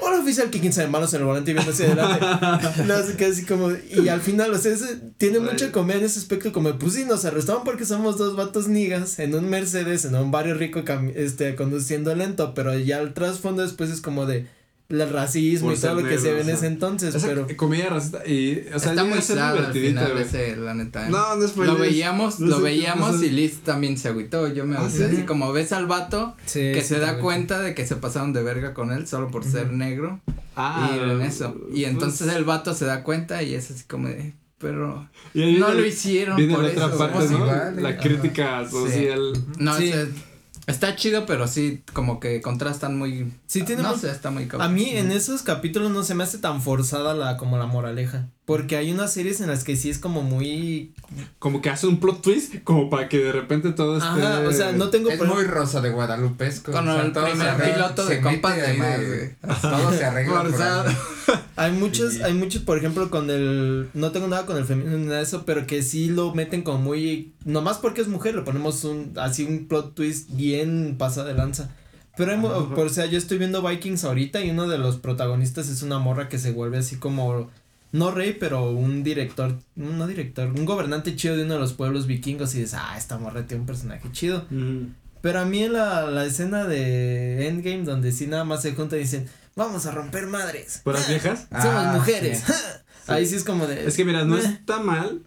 B: Hola oficial, que quién sabe, manos en el volante y viendo hacia adelante. No, así así como, y al final, o sea, tiene mucha comedia en ese aspecto, como, pues sí, nos arrestaron porque somos dos vatos nigas en un Mercedes, en un barrio rico, este, conduciendo lento, pero ya el trasfondo después es como de el racismo
C: Por
B: y todo lo que se ve en ese entonces,
C: Esa
B: pero...
C: comedia racista y, o sea,
A: está muy sad al
C: divertidito,
A: final ese, la neta. ¿eh?
C: No, no es
A: lo veíamos,
C: no
A: lo
C: sé-
A: veíamos y Liz también se agüitó. Yo me
C: Ah,
A: agüité
C: ¿sí?
A: así como ves al vato
B: Sí,
A: que
B: sí,
A: se da
B: también.
A: cuenta de que se pasaron de verga con él solo por ser negro
C: Ah,
A: y en eso. Y
C: pues,
A: entonces el vato se da cuenta y es así como de, pero no lo hicieron
C: Viene
A: por
C: la otra
A: eso.
C: parte. ¿no?
D: Igual,
C: La crítica social.
A: No,
B: Sí.
A: ese- está chido, pero sí, como que contrastan muy.
B: Sí, tiene
A: no sé, está muy cabrón.
B: A mí en esos capítulos no se me hace tan forzada la como la moraleja, porque hay unas series en las que sí es como muy
C: Como que hace un plot twist, como para que de repente todo esté.
B: Ajá, o sea, no tengo
D: Es muy rosa de Guadalupesco.
A: Con
D: o sea,
A: el primer piloto de
D: se
A: compas de
D: más,
A: más,
D: güey. Todo se arregla. por.
B: Hay muchos,
D: Sí.
B: hay muchos, por ejemplo, con el, no tengo nada con el feminismo ni nada de eso, pero que sí lo meten como muy, nomás porque es mujer, le ponemos un, así un plot twist bien pasa de lanza. Pero hay, por, o sea, yo estoy viendo Vikings ahorita y uno de los protagonistas es una morra que se vuelve así como, no rey, pero un director, no director, un gobernante chido de uno de los pueblos vikingos y dices, ah, esta morra tiene un personaje chido. Pero a mí en la, la escena de Endgame donde sí nada más se juntan y dicen, vamos a romper madres.
C: ¿Puras
B: Ah,
C: viejas?
B: Somos
D: Ah,
B: mujeres. Ahí sí es como de.
C: Es que mira, no
B: eh,
C: está mal,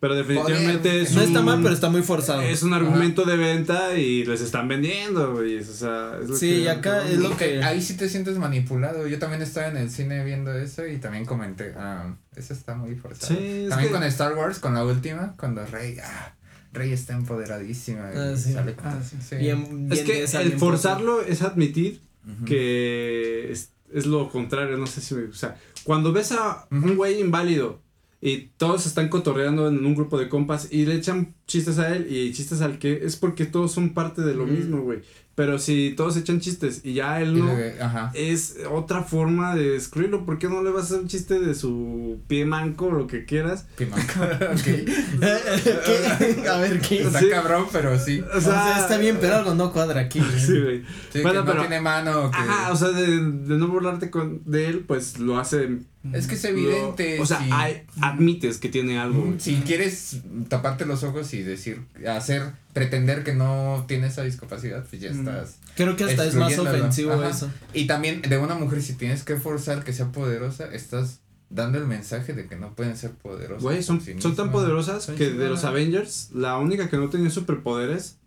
C: pero definitivamente es
B: No
C: un,
B: está mal, pero está muy forzado.
C: Es un argumento de venta y les están vendiendo, güey. O sea, es lo
B: Sí,
C: que-
B: y acá es lo que.
D: Ahí sí te sientes manipulado. Yo también estaba en el cine viendo eso y también comenté, ah, eso está muy forzado.
C: Sí, es
D: también
C: que-
D: con Star Wars, con la última, cuando Rey, ah, Rey está empoderadísima.
B: Ah, sí.
D: sale con-
A: Ah, sí.
D: sí.
B: Bien,
C: Es que el forzarlo es admitir Que es, es lo contrario, no sé si, o sea, cuando ves a un güey inválido y todos están cotorreando en un grupo de compas y le echan chistes a él y chistes al que es porque todos son parte de lo mismo, güey. Pero si todos echan chistes y ya él no,
D: ajá.
C: es otra forma de escribirlo. ¿Por qué no le vas a hacer un chiste de su pie manco o lo que quieras?
D: Pimanco. ok.
B: ¿Qué? A ver, ¿qué?
D: Está
C: Sí.
D: cabrón, pero sí.
C: O
B: O sea, está bien, pero algo no cuadra aquí.
C: Sí, güey.
D: Sí,
C: Bueno,
D: que
C: pero-
D: no tiene mano. Que...
C: Ajá, o sea, de, de no burlarte con, de él, pues lo hace.
D: Es que es
C: lo-
D: evidente.
C: o sea, hay- admites que tiene algo.
D: Si quieres taparte los ojos y decir, hacer, pretender que no tiene esa discapacidad, pues ya
A: Mm.
D: estás.
B: Creo que hasta es más ofensivo
D: Ajá.
B: eso.
D: Y también de una mujer, si tienes que forzar que sea poderosa, estás dando el mensaje de que no pueden ser poderosas.
C: Güey, son,
D: sí
C: son tan poderosas
D: Son
C: que de los Avengers, la única que no tenía superpoderes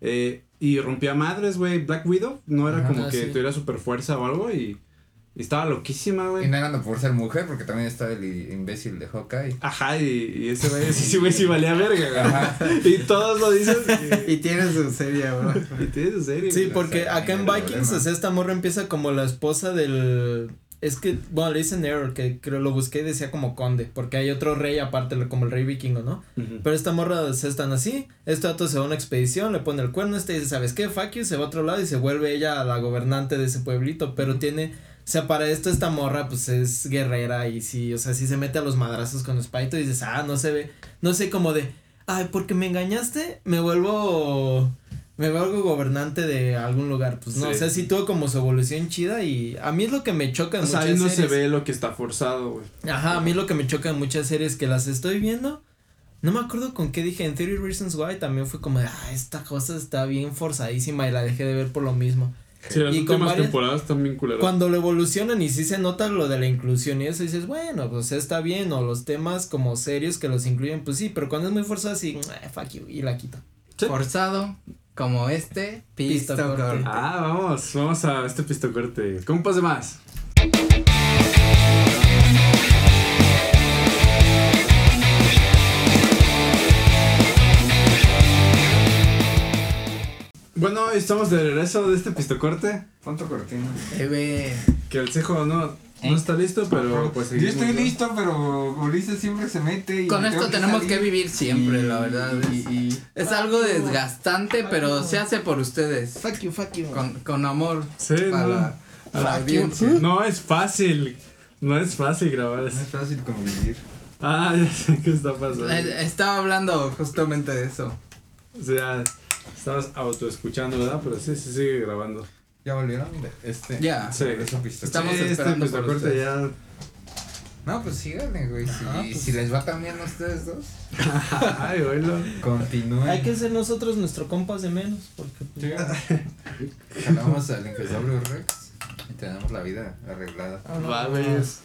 C: eh, y rompía madres, güey. Black Widow no era
D: Ajá,
C: como
B: ah,
C: que
B: sí.
C: tuviera super fuerza o algo y, y estaba loquísima,
D: Y
C: güey.
D: no eran por ser mujer, porque también está el imbécil de Hawkeye.
C: Ajá, y, y ese güey, sí, sí, güey, sí valía verga, güey.
D: Ajá.
C: Y todos lo dicen.
A: Y tiene su serie, bro.
C: Y, y tienes en serio.
B: Sí,
C: güey.
B: porque acá en Vikings,
D: problema.
B: o sea, esta morra empieza como la esposa del. Es que, bueno, le dicen Error, que creo lo busqué y decía como conde, porque hay otro rey aparte, como el rey vikingo, ¿no? Pero esta morra se están así, este dato se va a una expedición, le pone el cuerno, este dice, ¿sabes qué? Fuck you, se va a otro lado y se vuelve ella la gobernante de ese pueblito, pero tiene, sea, para esto esta morra pues es guerrera y sí, o sea, sí se mete a los madrazos con Spito y dices, ah, no se ve, no sé como de, ay, porque me engañaste, me vuelvo me vuelvo gobernante de algún lugar, pues no,
C: Sí.
B: o sea, sí tuvo como su evolución chida y a mí es lo que me choca en
C: O sea,
B: muchas
C: ahí no se
B: series.
C: ve lo que está forzado, güey.
B: Ajá, a mí lo que me choca en muchas series que las estoy viendo, no me acuerdo con qué dije, en 30 Reasons Why también fue como de, ah, esta cosa está bien forzadísima y la dejé de ver por lo mismo.
C: Sí, las
B: Y
C: últimas
B: varias-
C: temporadas están bien culeras.
B: Cuando lo evolucionan y sí se nota lo de la inclusión y eso dices, bueno, pues está bien, o los temas como serios que los incluyen, pues sí, pero cuando es muy forzado así, eh, fuck you, y la quito.
C: Sí.
A: Forzado, como este,
B: Pisto
A: pisto
B: corte.
A: corte.
C: Ah, vamos, vamos a este pistocorte. Compas de más. Bueno, estamos de regreso de este pistocorte.
D: Ponto cortina.
A: Bebé.
C: Que el cejo no, no está listo, pero pues
D: Yo
C: seguimos,
D: estoy
C: ¿no?
D: listo, pero Ulises siempre se mete y
A: Con
D: me
A: esto
D: tengo
A: tenemos
D: salir.
A: que vivir siempre,
D: Y-
A: la verdad.
D: y-
A: Es,
D: y-
A: es algo desgastante, pero se hace por ustedes.
B: Fuck you, fuck you.
A: Con, con amor
C: Sí,
A: a
C: no.
A: la, a la audiencia.
C: No es fácil. No es fácil grabar
D: No
C: eso.
D: es fácil convivir.
C: Ah, ya sé qué está pasando.
A: Eh, Estaba hablando justamente de eso.
C: O sea, estabas autoescuchando, ¿verdad? Pero sí, sí sigue grabando.
D: ¿Ya volvieron? de Este.
A: Ya.
C: Sí.
A: Estamos
C: Sí,
A: esperando
C: este
A: por
C: pistocorte
A: ustedes.
C: ya.
D: No, pues síganle, güey. Si,
B: Ah, pues.
D: si les va tan bien a ustedes dos,
C: Ay, oílo.
D: continúen.
B: Hay que ser nosotros nuestro compas de menos, porque pues, ya-
D: Jalamos al Ingesaurio Rex y tenemos la vida arreglada.
C: Vales.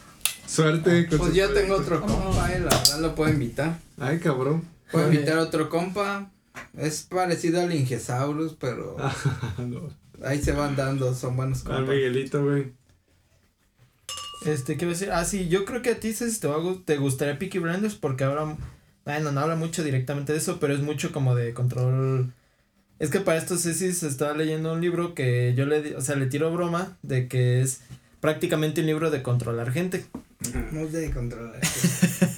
C: Suerte con
A: Pues yo tengo otro compa, eh, la verdad lo puedo invitar.
C: Ay, cabrón.
A: Puedo
B: Oye.
A: invitar a otro compa. Es parecido al Ingesaurus, pero
C: no.
A: ahí se van dando, son buenos
C: Al
A: compas.
C: Miguelito, güey.
B: Este, ¿qué iba a decir? Ah, sí, yo creo que a ti Ceci, te, va a te gustaría Peaky Blinders porque habla, bueno, no habla mucho directamente de eso, pero es mucho como de control. Es que para esto Ceci se estaba leyendo un libro que yo le, di- o sea, le tiro broma de que es prácticamente un libro de controlar gente.
A: No de controlar.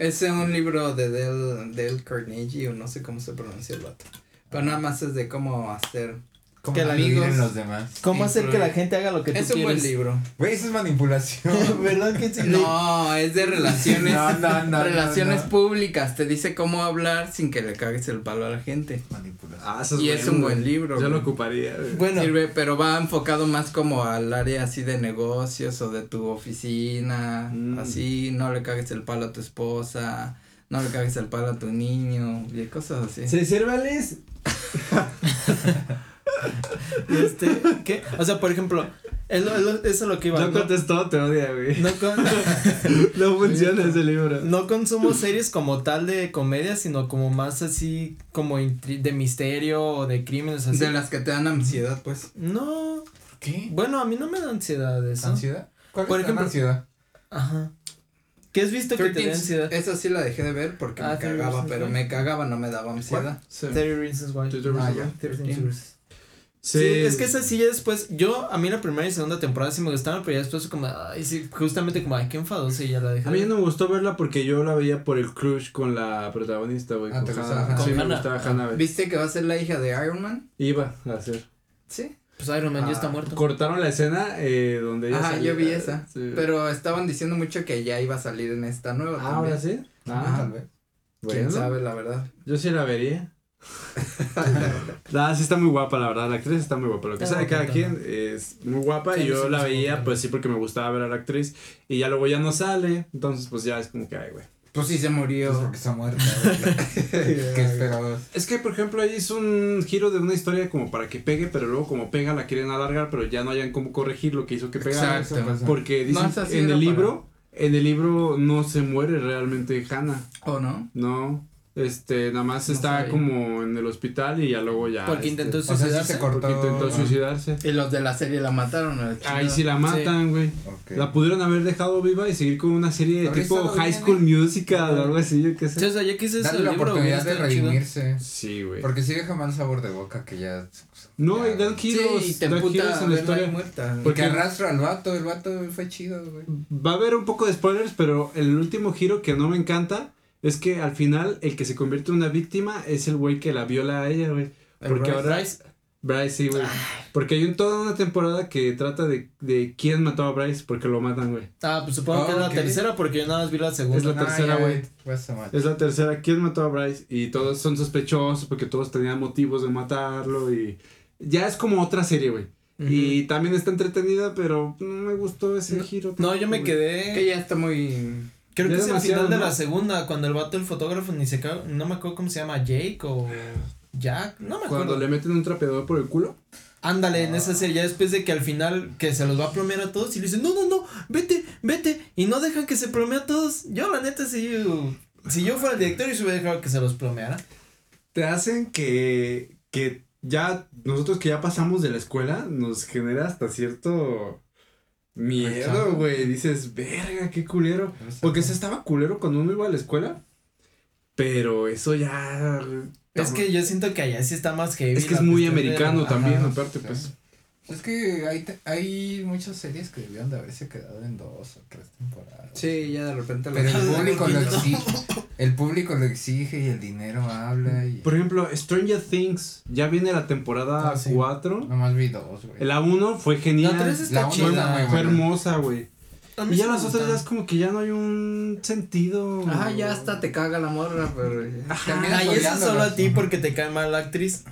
A: es un libro de Dale, Dale Carnegie, o no sé cómo se pronuncia el vato. Pero nada más es de cómo hacer.
D: ¿Cómo
B: Que
A: amigos-
D: los demás?
B: ¿Cómo hacer que la gente haga lo que tú
A: Es un
B: quieres?
A: buen libro.
D: Güey, eso es manipulación.
B: ¿Verdad que sí?
A: No, es de relaciones.
D: No, no, no,
A: relaciones
D: no, no.
A: públicas. Te dice cómo hablar sin que le cagues el palo a la gente.
D: manipulación.
C: Ah, eso
A: Y es
C: bueno,
A: un buen libro,
C: Yo
A: güey.
C: lo ocuparía, güey.
B: Bueno,
A: Sirve, pero va enfocado más como al área así de negocios o de tu oficina,
C: Mm.
A: así, no le cagues el palo a tu esposa, no le cagues el palo a tu niño, y cosas así.
C: ¿Se sirve, Alice?
B: este, ¿qué? O sea, por ejemplo, es lo- es lo- eso es lo que iba.
C: No
B: ¿no?
C: contestó, te odia, güey.
B: No con-
C: No funciona ese libro.
B: No consumo series como tal de comedia, sino como más así como de misterio o de crímenes así.
A: De las que te dan ansiedad, pues.
B: No,
D: ¿Qué?
B: bueno, a mí no me da ansiedad eso.
D: ¿Ansiedad? ¿Cuál
B: Por
D: es
B: ejemplo-
D: la ansiedad?
B: Ajá. ¿Qué has visto que te da
A: 13
B: ansiedad?
A: Esa sí la dejé de ver porque
B: Ah,
A: me
B: 30
A: cagaba, pero
B: Why.
A: me cagaba, no me daba ansiedad.
C: Sí.
B: 30 Reasons Why.
C: 30
A: Ah,
C: Reasons
A: ya.
C: Why.
B: 13
A: 13.
C: Sí.
B: Sí, es que esa sí ya después, yo, a mí la primera y segunda temporada sí me gustaron, pero ya después como, ay, sí, justamente como, ay, qué enfadoso y ya la dejé.
C: A mí no me gustó verla porque yo la veía por el crush con la protagonista, güey.
D: Ah,
C: con
D: ¿te
C: Hannah. Sí, me gustaba Hannah.
A: ¿Viste que va a ser la hija de Iron Man?
C: Iba a hacer.
A: Sí.
B: Pues Iron Man ya está
C: Ah,
B: muerto.
C: Cortaron la escena eh, donde ella
A: Ajá,
C: salía.
A: yo vi esa.
C: Sí.
A: Pero estaban diciendo mucho que ya iba a salir en esta nueva
C: Ah,
A: también.
C: ¿ahora sí?
D: Ah, tal vez.
A: ¿Quién sabe la verdad?
C: Yo sí la vería. Ah, sí está muy guapa, la verdad. La actriz está muy guapa. Lo que
B: Está
C: sabe cada quien es muy guapa.
B: Sí,
C: y yo
B: sí,
C: la
B: sí,
C: veía, pues sí, porque me gustaba ver a la actriz. Y ya luego ya no sale. Entonces, pues ya es como que, ay, güey.
A: Pues sí se murió.
D: Pues porque está muerta. güey. ¿Qué esperabas?
C: Es que, por ejemplo, ahí es un giro de una historia como para que pegue, pero luego como pega la quieren alargar, pero ya no hayan cómo corregir lo que hizo que pegara. Porque
A: No,
C: dicen
A: sí
C: en el
A: para-
C: libro, en el libro no se muere realmente Hannah.
A: ¿O no?
C: No. Este, nada más
A: No
C: está
A: sabía.
C: como en el hospital y ya luego ya.
B: Porque
C: este,
B: intentó
D: O sea, sí
B: suicidarse.
D: se cortó.
C: porque intentó
D: ah,
C: suicidarse.
A: Y los de la serie la mataron.
C: Ahí sí la matan, güey. La pudieron haber dejado viva y seguir con una serie de tipo High
D: bien,
C: School
D: ¿eh?
C: Musical o algo así, yo qué
B: Sí,
C: sé.
B: o sea, ya
D: Darle la
B: libro,
D: oportunidad de redimirse.
C: Sí, güey.
D: Porque sí deja mal sabor de boca que ya.
C: No,
D: ya-
C: y dan giros,
A: Sí, y te
C: dan
A: emputa
C: giros en la historia.
A: muerta.
C: Porque-
D: Que arrastra al vato, el vato fue chido, güey.
C: Va a haber un poco de spoilers, pero el último giro que no me encanta es que al final el que se convierte en una víctima es el güey que la viola a ella, güey. Porque
A: Bryce.
C: ahora
B: Bryce,
C: Bryce, sí, güey. Porque hay un, toda una temporada que trata de, de quién mató a Bryce porque lo matan, güey.
B: Ah, pues supongo que es la tercera porque yo nada más vi la segunda.
C: Es la
D: Ah,
C: tercera, güey.
D: pues.
C: Es la tercera, ¿quién mató a Bryce? Y todos son sospechosos porque todos tenían motivos de matarlo y ya es como otra serie, güey. Y también está entretenida, pero no me gustó ese
B: No,
C: giro.
B: No, yo me quedé.
A: Que ya está muy.
B: Creo
C: Ya
B: que es el
C: demasiado,
B: final de la segunda, cuando el vato, el fotógrafo, ni se ca- no me acuerdo cómo se llama, Jake o Jack, no me acuerdo.
C: Cuando le meten un trapeador por el culo.
B: Ándale, en
C: Ah.
B: esa serie, ya después de que al final que se los va a plomear a todos y le dicen, no, no, no, vete, vete, y no dejan que se plomee a todos. Yo, la neta, si yo, si yo fuera el director, yo se hubiera dejado que se los plomeara.
C: Te hacen que, que ya, nosotros que ya pasamos de la escuela, nos genera hasta cierto miedo, güey. Dices, verga, qué culero. Porque se estaba culero cuando uno iba a la escuela. Pero eso ya.
B: Es que yo siento que allá sí está más heavy.
C: Es que es muy americano también, aparte, pues.
D: Es que hay, te- hay muchas series que debían de haberse quedado en dos o tres temporadas.
A: Sí, ya de repente lo.
D: Pero el público lo exige. El público lo exige y el dinero habla y.
C: Por ejemplo, Stranger Things. Ya viene la temporada
B: Ah, sí.
C: 4.
D: Nomás vi dos, güey.
C: La 1 fue genial.
B: La tres está
D: La uno
B: chida.
D: muy
C: Fue
D: buena.
C: hermosa, güey. Y ya las otras ya es como que ya no hay un sentido.
A: Ah, ya hasta te caga la morra, pero.
D: Terminas
B: Ay, eso solo a ti porque te cae mal la actriz.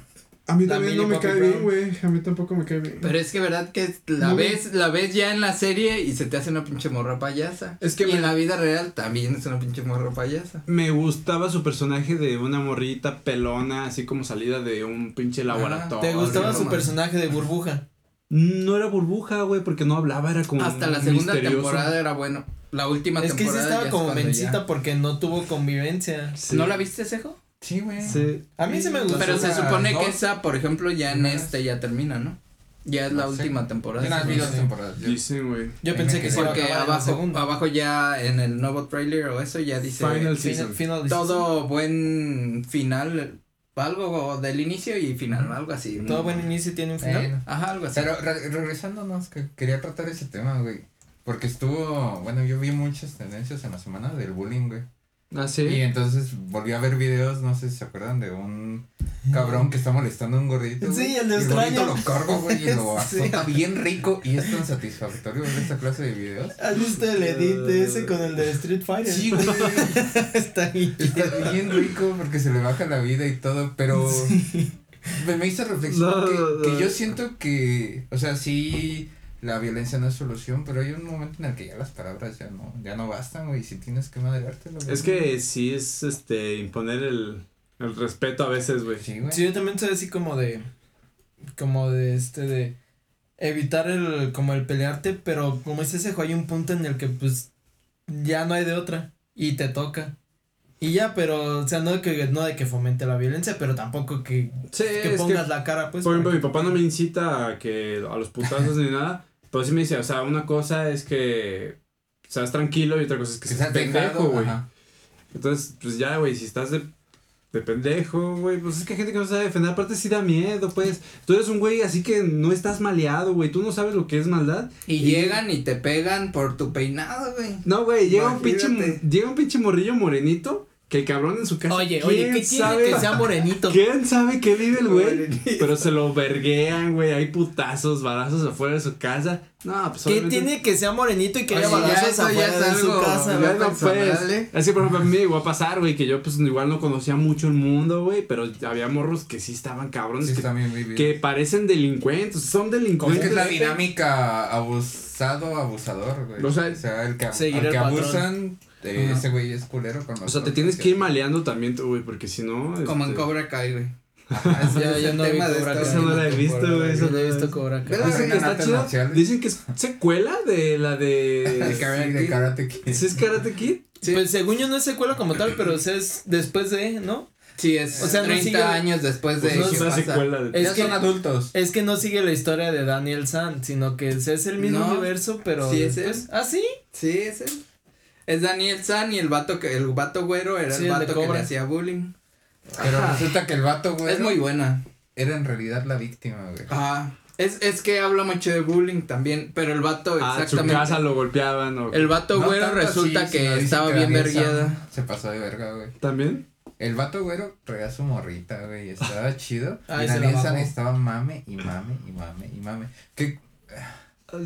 C: A mí también no me
B: Bobby
C: cae
B: Brown.
C: bien, güey. A mí tampoco me cae bien.
A: Pero es que verdad que la
C: No,
A: ves, la ves ya en la serie y se te hace una pinche morra payasa.
C: Es que
A: y
C: me-
A: en la vida real también es una pinche morra payasa.
C: Me gustaba su personaje de una morrita pelona, así como salida de un pinche laboratorio.
B: ¿Te gustaba su personaje de burbuja?
C: No era burbuja, güey, porque no hablaba, era como
A: Hasta la segunda
C: misterioso.
A: temporada era bueno. La última
B: Es que sí
A: temporada.
B: estaba
A: es
B: como mencita
A: ya-
B: porque no tuvo convivencia.
C: Sí.
A: ¿No la viste, Sejo?
D: Sí, güey.
C: Sí.
B: A mí sí me gustó.
A: Pero se supone
D: dos
A: que esa, por ejemplo, ya en este ya termina, ¿no? Ya es la
D: No sé.
A: última temporada.
D: Yo más vi
B: no
D: dos temporadas. Yo-
C: Dicen, güey.
B: Yo pensé que se
A: Porque abajo, abajo ya en el nuevo trailer o eso ya dice
C: Final
B: Final,
C: season.
B: final
A: todo buen final, algo del inicio y final, algo así. ¿no?
B: Todo buen inicio tiene un final.
A: Ajá, algo así.
D: Pero re- regresándonos, que quería tratar ese tema, güey. Porque estuvo, bueno, yo vi muchas tendencias en la semana del bullying, güey.
C: Ah, sí.
D: Y entonces volví a ver videos, no sé si se acuerdan, de un cabrón que está molestando a un gordito.
B: Sí, el de Australia.
D: lo cargo, güey, y lo
B: Sí.
D: azota bien rico. Y es tan satisfactorio ver esta clase de videos.
B: ¿Has visto el edit de ese con el de Street Fighter?
D: Sí, güey.
B: Está bien.
D: Está bien rico porque se le baja la vida y todo, pero me, me hizo reflexionar
C: No,
D: que,
C: no,
D: que
C: no.
D: yo siento que, o sea, sí, la violencia no es solución, pero hay un momento en el que ya las palabras ya no, ya no bastan, güey, si tienes que madreártelo. güey.
C: Es que sí es este imponer el, el respeto a veces, güey.
D: Sí, güey.
B: Sí, yo también soy así como de. Como de este de. Evitar el. Como el pelearte, pero como es ese juego, hay un punto en el que pues. Ya no hay de otra. Y te toca. Y ya, pero. O sea, no de que, no de que fomente la violencia, pero tampoco que.
C: Sí,
B: Que
C: es
B: pongas
C: que,
B: la cara, pues.
C: por ejemplo,
B: para
C: mi papá no me incita a que a los putazos ni nada, pero sí me dice, o sea, una cosa es que seas tranquilo y otra cosa es que
D: Que
C: seas pendejo, güey. Entonces, pues ya, güey, si estás de, de pendejo, güey, pues es que hay gente que no sabe defender, aparte sí da miedo, pues. Tú eres un güey así que no estás maleado, güey, tú no sabes lo que es maldad.
A: Y llegan y te pegan por tu peinado, güey.
C: No, güey, llega un pinche llega un pinche morrillo morenito que el cabrón en su casa.
B: Oye, oye,
C: ¿quién
B: ¿qué tiene
C: sabe-
B: que sea morenito?
C: ¿Quién sabe qué vive el güey? Pero se lo verguean, güey. Hay putazos, balazos afuera de su casa. No, pues
B: ¿Qué tiene que sea morenito y que haya
A: ya
B: balazos afuera
A: es
B: de su casa?
A: ya
B: güey?
A: Personal,
C: pues.
A: ¿eh?
C: Así, por ejemplo, a mí me llegó a pasar, güey, que yo, pues, igual no conocía mucho el mundo, güey. Pero había morros que sí estaban cabrones.
D: Sí,
C: que,
D: está bien vivido.
C: que parecen delincuentes. Son
D: Es
C: delincuentes.
D: que es la dinámica abusado, abusador, güey.
C: O sea,
D: el que,
B: seguir
D: al
B: el
D: que
B: patrón.
D: abusan, eh,
A: Ajá.
D: ese güey es culero con
C: O sea, te tienes que ir maleando también, tú, güey, porque si no.
A: Como en
C: este,
A: Cobra Kai, güey.
D: Ajá,
A: Ese
B: Ya-
A: es
B: ya
A: el
B: no vi Cobra Kai.
C: Esa no la he visto, güey, esa
B: Yo no he visto Cobra Kai.
C: Dicen que está chida. Dicen que es secuela de la de.
A: De Karate
D: de
A: Kid.
D: Karate Kid.
C: ¿Sí es Karate Kid?
A: Sí.
B: Pues según yo no es secuela como tal, pero o sea, es después de, ¿no?
A: Sí, es
B: O sea, no
A: 30
B: sigue-
A: años después de
C: Pues no
A: que
C: es secuela de.
B: Es
D: ya
B: que-
D: son adultos.
B: Es que no sigue la historia de Daniel San, sino que es es el mismo
A: No,
B: universo, pero
A: sí es él.
B: ¿Ah, sí?
A: Sí, es él. Es Daniel San y el vato que el vato güero era
B: Sí,
A: el vato que le hacía bullying.
D: Pero
C: Ajá.
D: resulta que el vato, güey,
A: Es muy buena.
D: era en realidad la víctima, güey.
A: Ajá. Es, es que habla mucho de bullying también, pero el vato
C: Ah, en su
A: exactamente.
C: casa lo golpeaban o.
A: el vato
D: No
A: güero resulta
D: así,
A: que estaba
D: que
A: bien
D: Daniel San
A: verguiada.
D: Se pasó de verga, güey.
C: ¿También?
D: El vato güero traía su morrita, güey, estaba chido.
B: Ay,
D: y Lienza
B: bajó.
D: estaba mame y mame y mame y mame. Que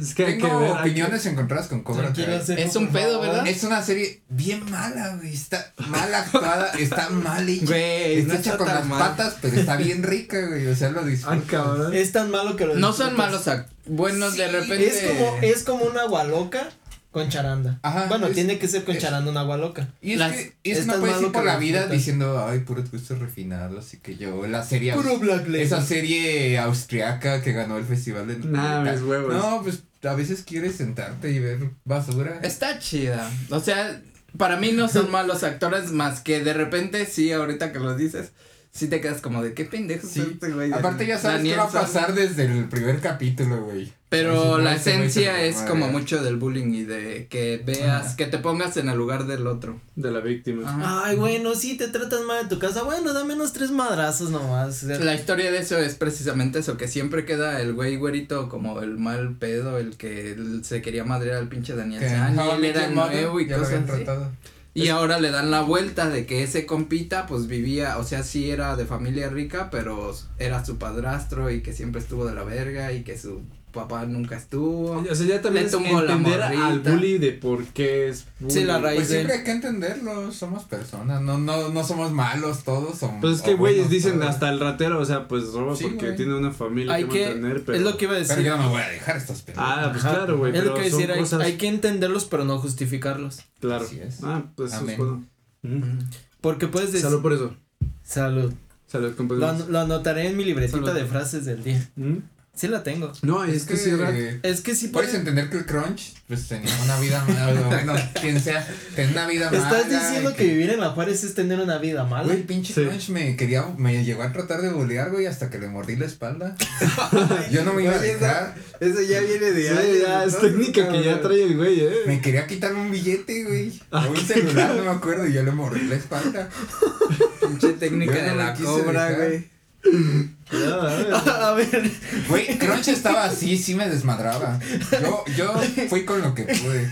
C: Es que hay que ver.
D: opiniones encontradas con Cobra Kai.
A: Es un pedo. ¿verdad?
D: Es una serie bien mala, güey. Está mal actuada, está mal hecha.
A: Güey,
D: está
A: no
D: hecha
A: está
D: con las
A: mal.
D: patas, pero está bien rica, güey. O sea, lo
C: Ay,
D: disfruto.
C: cabrón.
B: Es tan malo que lo
A: No son
B: disfrutas.
A: malos buenos de repente.
B: Es como, es como una agua loca con charanda.
D: Ajá,
B: bueno,
D: es-
B: tiene que ser con
D: es-
B: charanda una agua loca.
D: Y es
A: Las-
D: que y es no puedes ir por la vida diciendo, ay, puros gustos refinados y que yo, la serie,
B: Puro Black
D: esa serie austriaca que ganó el festival de
C: Nah, mis huevos.
D: No, pues a veces quieres sentarte y ver basura.
A: Está chida. O sea, para mí no son malos actores más que de repente sí, ahorita que lo dices, sí te quedas como de qué pendejo
D: Sí.
A: este güey.
D: Aparte ya sabes
A: Daniel
D: qué va a
A: San-
D: pasar desde el primer capítulo, güey.
A: Pero la esencia
D: lo
A: es
D: a
A: como mucho del bullying y de que veas,
D: Ajá.
A: que te pongas en el lugar del otro.
C: De la víctima.
A: Ajá.
B: Ay, bueno, sí, te tratan mal en tu casa. Bueno, dame unos tres madrazos nomás.
A: La historia de eso es precisamente eso, que siempre queda el güey güerito como el mal pedo, el que se quería madrear al pinche Daniel San, y él era nuevo y
D: ya lo
A: cosas
D: habían
A: así.
D: tratado.
A: Y ahora le dan la vuelta de que ese compita pues vivía, o sea, sí era de familia rica, pero era su padrastro y que siempre estuvo de la verga y que su papá nunca estuvo.
C: O sea, ya también
A: Le
C: es entender al bully de por qué es bully.
B: Sí, la raíz
D: Pues
B: de-
D: siempre hay que entenderlo, somos personas, no, no, no somos malos todos, somos.
C: Pues es que güeyes dicen
D: todos.
C: hasta el ratero, o sea, pues roba
D: Sí,
C: porque tiene una familia
B: hay
C: que,
B: que.
C: mantener, pero.
B: Es lo que iba a
D: Pero
B: decir.
D: yo no me voy a dejar estos pendejos.
C: Ah, pues
B: Ajá.
C: claro, güey.
B: Es lo
C: pero
B: que decir, hay,
C: cosas-
B: hay que entenderlos, pero no justificarlos.
C: Claro.
D: Así es.
C: Ah, pues eso es
D: Amén.
C: bueno. Ujú.
B: Porque puedes decir.
C: Salud por eso.
B: Salud.
C: Salud,
B: Lo,
C: compañeros.
B: lo anotaré en mi libretita
A: Salud.
B: de frases del día.
C: ¿Mm?
B: Sí la tengo.
C: No, es, que, sí, es real.
B: Es que sí
D: Puedes
B: puede-
D: entender que el crunch, pues tenía una vida mala, bueno, quien sea, tenía una vida mala.
B: ¿Estás diciendo que vivir en La Juárez es tener una vida mala?
D: Güey, pinche
C: Sí.
D: crunch me quería, me llegó a tratar de bolear, güey, hasta que le mordí la espalda. Yo no me iba a dejar.
A: Eso ya viene de
C: Sí, ya, es técnica que ya trae el güey, eh.
D: Me quería quitarme un billete, güey.
C: Ah,
D: O un
C: qué
D: celular, no me acuerdo, y yo le mordí la espalda.
A: Pinche técnica de la cobra,
D: dejar.
A: güey.
C: A
B: ver.
D: Güey, Crunch estaba así, sí me desmadraba. Yo, yo fui con lo que pude.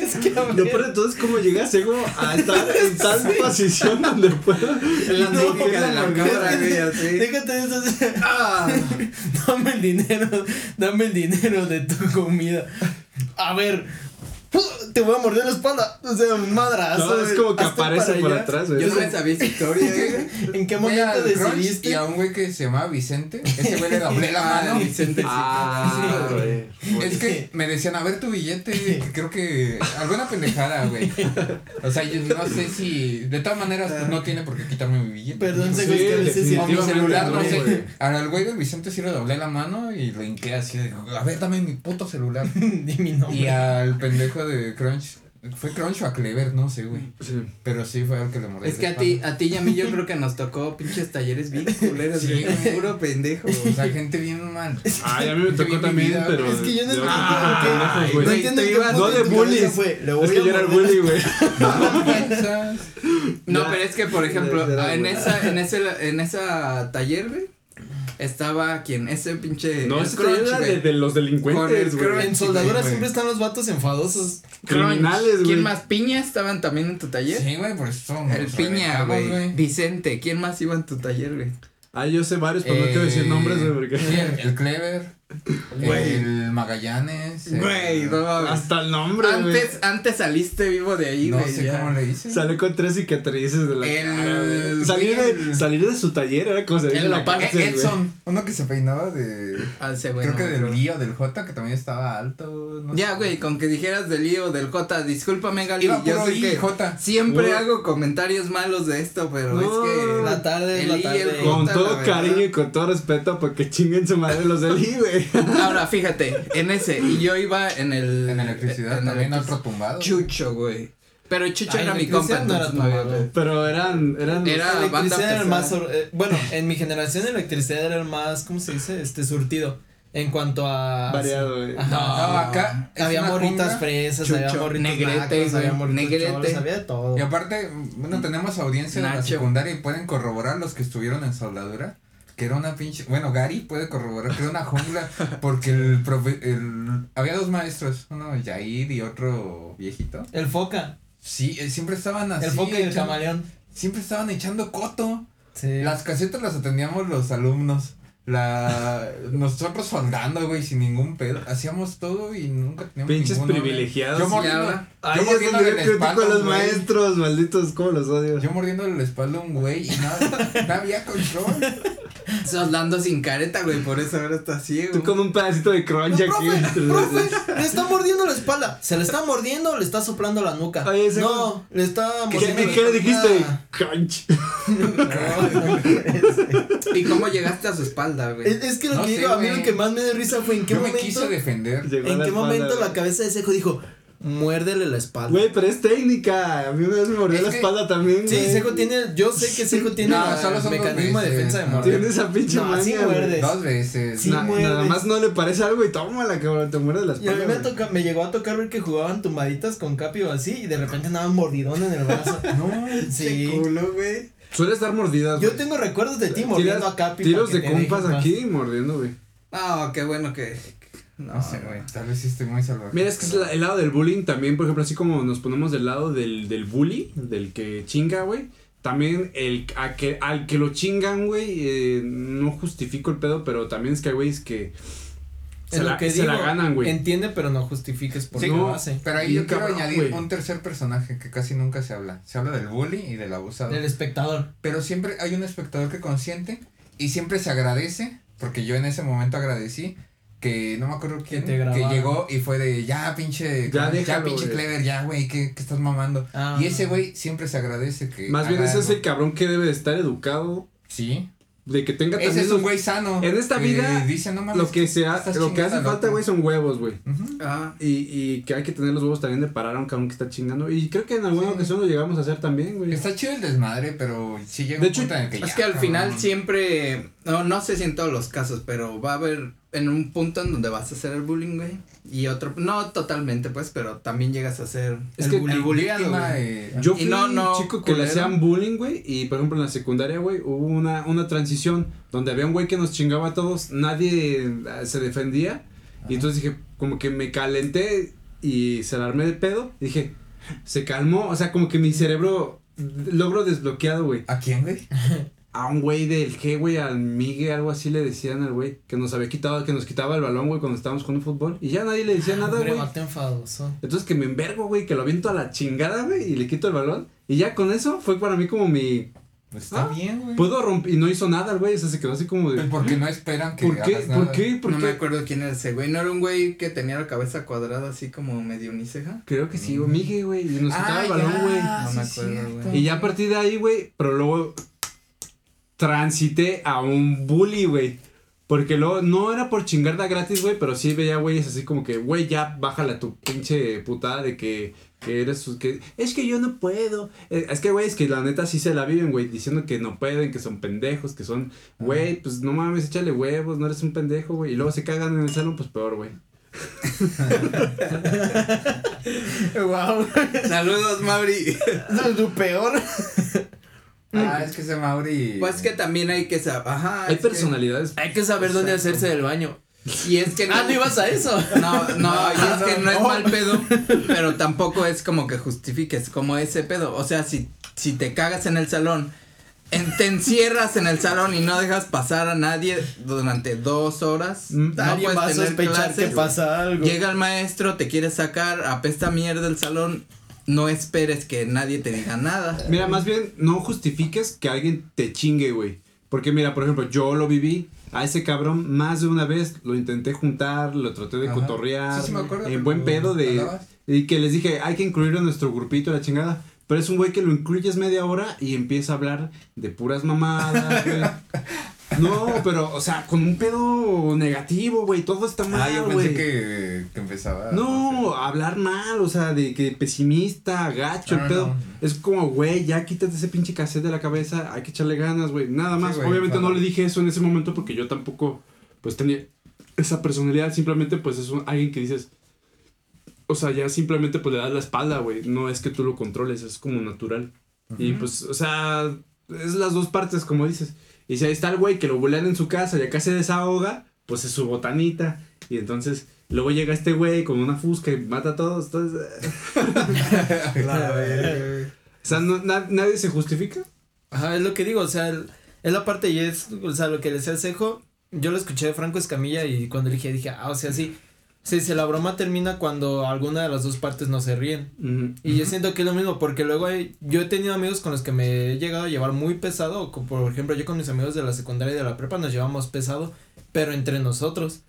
B: Es que a
C: ver. No, pero entonces, ¿cómo llegaste como a estar en tal posición donde pueda?
A: Es la
B: No,
A: de la
B: que-
A: güey, así.
B: Déjate de eso.
A: Ah.
B: Dame el dinero. Dame el dinero de tu comida. A ver. Te voy a morder la espalda. O sea, madrazo.
C: No, es
B: güey.
C: como que aparece
B: para
C: por
B: allá.
C: atrás, güey.
A: Yo no sabía esa historia, güey.
B: ¿En qué momento decidiste?
D: Y a un güey que se llamaba Vicente, ese güey le doblé la
A: Ah,
D: mano.
A: Vicente, sí.
C: Ah,
D: Sí,
C: güey.
D: Es que me decían, a ver tu billete, que creo que alguna pendejada, güey. O sea, yo no sé si, de todas maneras, pues, no tiene por qué quitarme mi billete.
B: Perdón,
C: Sí,
B: se sí
D: O mi celular, no
C: no,
D: sé.
C: güey.
D: Al güey del Vicente sí le doblé la mano y lo hinqué así de, a ver, dame mi puto celular.
B: Di mi nombre.
D: Y al pendejo de Crunch, fue Crunch o a Clever, no sé, güey.
C: Sí.
D: Pero sí fue al que le mordí.
A: Es que a ti, a ti y a mí yo creo que nos tocó pinches talleres bien culeros,
D: Sí,
A: güey. Puro pendejo.
D: O sea, gente bien mal.
C: Ay, a mí me tocó también,
D: vivida,
C: pero.
B: Es que yo no
C: de
B: entiendo. No entiendo
C: no de bullies. Es
B: voy
C: que
B: a
C: yo era el bully, güey.
D: No
A: pero es que, por ejemplo, en esa, en ese, en esa taller, güey, estaba quien, ese pinche.
C: No, ese
A: Crunch,
C: era de,
A: güey.
C: de los delincuentes, güey.
B: En soldadura siempre están los vatos enfadosos.
A: Crunch.
C: Criminales, güey.
A: ¿Quién más? ¿Piña estaban también en tu taller?
D: Sí, güey, por eso
A: El Piña, güey. Vicente, ¿quién más iba en tu taller, güey?
C: Ah, yo sé varios, pero no quiero decir nombres, güey, porque.
D: sí, el, el Clever.
A: Güey.
D: El Magallanes. el-
A: Güey, no.
C: Hasta el nombre.
A: Antes, antes saliste vivo de ahí,
D: No
A: güey.
D: sé
A: ya.
D: cómo le hice.
C: Salió con tres cicatrices de la
A: El-
C: cara. Salir de, salir de su taller era como salir
A: El
C: de la güey.
D: Edson, uno que se peinaba de.
A: Ah,
D: creo
A: no
D: que del. Lío, del J, que también estaba alto. no
A: Ya,
D: sé.
A: güey, con que dijeras del lío del J, discúlpame, Gali,
D: Iba
A: yo sé
D: I,
A: que
D: J.
A: siempre
C: No.
A: hago comentarios malos de esto, pero
C: No.
A: es que
B: La tarde
A: el
B: la
A: I
B: tarde.
A: el J,
C: Con todo cariño y con todo respeto, porque chinguen su madre los del I, güey.
A: Ahora, fíjate, en ese, y yo iba en el...
D: En electricidad
A: en
D: también otro tumbado.
A: Chucho, güey. Pero Chucho
B: Ay,
A: era mi compa,
B: no era
A: no.
C: Pero eran, eran.
A: Era-
B: La
A: banda
B: electricidad era más. sur- eh, bueno, en mi generación, electricidad era el más. ¿Cómo se dice? Este surtido. En cuanto a.
C: Variado, güey.
B: Ajá.
D: No, acá
B: Había morritas fresas,
A: Chucho,
B: había morritos
A: negrete,
B: nacos, había morritos
A: negrete.
B: cholos, había de todo.
D: Y aparte, bueno, tenemos audiencia de la
A: Nacho.
D: secundaria y pueden corroborar los que estuvieron en soldadura. Que era una pinche. Bueno, Gary puede corroborar que era una jungla. Porque el profe. El, había dos maestros. Uno Yair y otro viejito.
B: El foca.
D: Sí, eh, siempre estaban así.
B: el foca y el
D: echando-
B: camaleón.
D: siempre estaban echando coto.
B: Sí.
D: Las casetas las atendíamos los alumnos. La nosotros soldando, güey, sin ningún pedo. Hacíamos todo y nunca teníamos
C: Pinches
D: ningún orden.
C: privilegiados.
D: Yo mordiendo.
C: Ay,
D: yo
C: es
D: mordiendo
C: donde critico
D: espalda
C: a los
D: un güey.
C: maestros, malditos, cómo los odio.
D: Yo mordiéndole la espalda a un güey y no, no había control.
A: Soldando sin careta, güey, por eso ahora está ciego.
C: Tú con un pedacito de crunch
B: No,
C: aquí.
B: profe, profe, le está mordiendo la espalda. ¿Se le está mordiendo o le está soplando la nuca?
C: Oye, ese-
B: no, le está
C: ¿Qué,
B: mordiendo.
C: qué- qué le dijiste?
B: Ah.
C: Crunch.
A: ¿Y cómo llegaste a su espalda, güey?
B: Es, es que lo
D: No
B: que
D: sé,
B: digo, a mí lo que más me dio risa fue en qué
D: Yo me
B: momento.
D: quise defender.
C: Llegó
B: ¿En
C: la
B: qué
C: espalda,
B: momento la cabeza de Seco dijo, muérdele la espalda?
C: Güey, pero es técnica. A mí una vez me mordió
D: Es
C: la
D: que-
C: espalda también,
B: Sí,
C: güey.
B: Seco tiene, yo sé que Seco tiene
D: No, solo son
B: mecanismo de defensa de morder.
C: Tiene esa pinche
B: No,
C: manía,
B: sí
C: güey.
B: muerde.
D: Dos veces.
B: Sí,
C: Na-
B: muerdes.
C: nada más no le parece algo y tómala, cabrón, te muerde la
B: Y a
C: espalda.
B: mí me, toca, me llegó a tocar ver que jugaban tumbaditas con Capi o así y de repente andaban mordidón en el brazo.
D: No,
B: sí.
A: culo, güey.
C: Sueles dar mordidas.
B: Yo
C: güey.
B: tengo recuerdos de ti mordiendo
C: Tiras-
B: a Capi.
C: Tiros de compas aquí mordiendo, güey.
A: No, qué bueno que. No,
D: No sé, güey. Tal vez sí estoy muy salvaje.
C: Mira, es que es la- el lado del bullying también, por ejemplo, así como nos ponemos del lado del, del bully, del que chinga, güey. También el a que, al que lo chingan, güey, eh, no justifico el pedo, pero también es que hay güeyes que
B: Es
C: se,
B: lo
C: la,
B: que
C: se
B: digo,
C: la ganan, güey.
B: Entiende, pero no justifiques por
D: Sí,
B: qué
C: no,
B: lo hace.
D: Pero ahí yo quiero
C: cabrón,
D: añadir
C: güey.
D: un tercer personaje que casi nunca se habla. Se habla del bully y del abusado.
B: El espectador.
D: Pero siempre hay un espectador que consiente y siempre se agradece, porque yo en ese momento agradecí que no me acuerdo quién, que, llegó y fue de ya pinche,
C: Ya
D: ya, pinche
C: güey.
D: clever, ya güey, ¿qué, qué estás mamando?
B: Ah.
D: Y ese güey siempre se agradece que.
C: Más bien ese es el cabrón que debe de estar educado,
D: Sí.
C: De que tenga
D: Ese
C: también
D: es un güey sano.
C: En esta vida,
D: dice, no mames,
C: lo que se ha- lo que hace
D: al
C: falta,
D: otro".
C: güey, son huevos, güey.
D: Ujú.
A: Ah,
C: Y, y que hay que tener los huevos también de parar a un cabrón que está chingando. Y creo que en alguna
D: Sí.
C: ocasión lo llegamos a hacer también, güey.
D: Está chido el desmadre, pero sí llega
C: De
D: un
C: hecho,
D: punto en el que
A: es
D: ya,
A: que al final
D: cabrón.
A: siempre. No, no sé si en todos los casos, pero va a haber en un punto en donde vas a hacer el bullying, güey. Y otro. No totalmente, pues, pero también llegas a hacer.
C: Es
A: el,
C: que
A: el bulleado,
D: Víctima,
A: güey.
C: Yo
A: Y
C: fui
A: no,
C: un
A: no,
C: chico que le hacían bullying, güey, y por ejemplo en la secundaria, güey, hubo una, una transición donde había un güey que nos chingaba a todos, nadie eh, se defendía, y entonces dije, como que me calenté y se la armé de pedo, y dije, se calmó, o sea, como que mi cerebro logro desbloqueado, güey,
D: ¿A quién, güey?
C: a un güey del G, güey, al Migue, algo así le decían al güey, que nos había quitado, que nos quitaba el balón, güey, cuando estábamos jugando fútbol, y ya nadie le decía nada, güey. Entonces que me envergo, güey, que lo aviento a la chingada, güey, y le quito el balón. Y ya con eso fue para mí como mi.
D: Está
C: Ah,
D: bien, güey.
C: Puedo romper. Y no hizo nada el güey, o sea, se quedó así como de.
D: Pues porque no esperan que
C: ¿Por qué?
D: hagas
C: ¿Por qué? ¿Por
A: no
C: qué?
A: me acuerdo quién era ese güey. ¿No era un güey que tenía la cabeza cuadrada así como medio uniceja?
C: Creo que sí, güey, Migue, güey. Y nos quitaba
D: Ah,
C: el balón,
D: ya,
C: güey.
A: No me acuerdo,
D: cierto.
A: güey.
C: Y ya a partir de ahí, güey, pero luego transité a un bully, güey. Porque luego no era por chingarla gratis, güey, pero sí veía güeyes así como que, güey, ya bájala tu pinche putada de que, que eres, que es que yo no puedo. Eh, es que, güey, es que la neta sí se la viven, güey, diciendo que no pueden, que son pendejos, que son, güey, pues no mames, échale huevos, no eres un pendejo, güey. Y luego se cagan en el salón, pues peor, güey.
B: wow.
A: Saludos, Mauri.
B: tu peor.
D: Ah, es que ese Mauri.
A: Pues que también hay que saber. Ajá.
C: Hay
A: es que-
C: personalidades.
B: Hay que saber dónde
A: Exacto.
B: hacerse del baño.
A: Y es que
B: Ah, no ibas a eso.
A: No, no, y es que no es
B: no.
A: mal pedo, pero tampoco es como que justifiques como ese pedo. O sea, si, si te cagas en el salón, en- te encierras en el salón y no dejas pasar a nadie durante dos horas,
C: Mm,
A: no puedes
B: va a
A: tener
B: sospechar que pasa algo.
A: Llega el maestro, te quiere sacar, apesta mierda el salón, no esperes que nadie te diga nada.
C: Mira, más bien, no justifiques que alguien te chingue, güey. Porque mira, por ejemplo, yo lo viví. A ese cabrón más de una vez lo intenté juntar, lo traté de
D: Ajá.
C: cotorrear.
D: Sí, sí me acuerdo
C: En buen pedo de. Y que les dije, hay que incluirlo en nuestro grupito, la chingada. Pero es un güey que lo incluyes media hora y empieza a hablar de puras mamadas, güey. No, pero, o sea, con un pedo negativo, güey. Todo está mal,
D: Ah, yo pensé
C: güey.
D: que, que empezaba.
C: No, hablar mal, o sea, de que pesimista, gacho,
D: No,
C: el pedo.
D: no.
C: Es como, güey, ya quítate ese pinche cassette de la cabeza, hay que echarle ganas, güey. Nada más. Obviamente
D: claro.
C: no le dije eso en ese momento porque yo tampoco, pues tenía esa personalidad. Simplemente, pues es un- alguien que dices, o sea, ya simplemente pues le das la espalda, güey. No es que tú lo controles, es como natural. Y pues, o sea, es las dos partes, como dices. Y si ahí está el güey que lo bulean en su casa y acá se desahoga, pues es su botanita. Y entonces, luego llega este güey con una fusca y mata a todos. Entonces, sea, no, na- nadie se justifica.
B: Ajá, es lo que digo, o sea, el- es la parte y es, o sea, lo que le decía el cejo, yo lo escuché de Franco Escamilla y cuando le dije, dije, ah, o sea, sí, sí, sí, la broma termina cuando alguna de las dos partes no se ríen. Y yo siento que es lo mismo, porque luego hay, yo he tenido amigos con los que me he llegado a llevar muy pesado, como por ejemplo yo con mis amigos de la secundaria y de la prepa nos llevamos pesado, pero entre nosotros.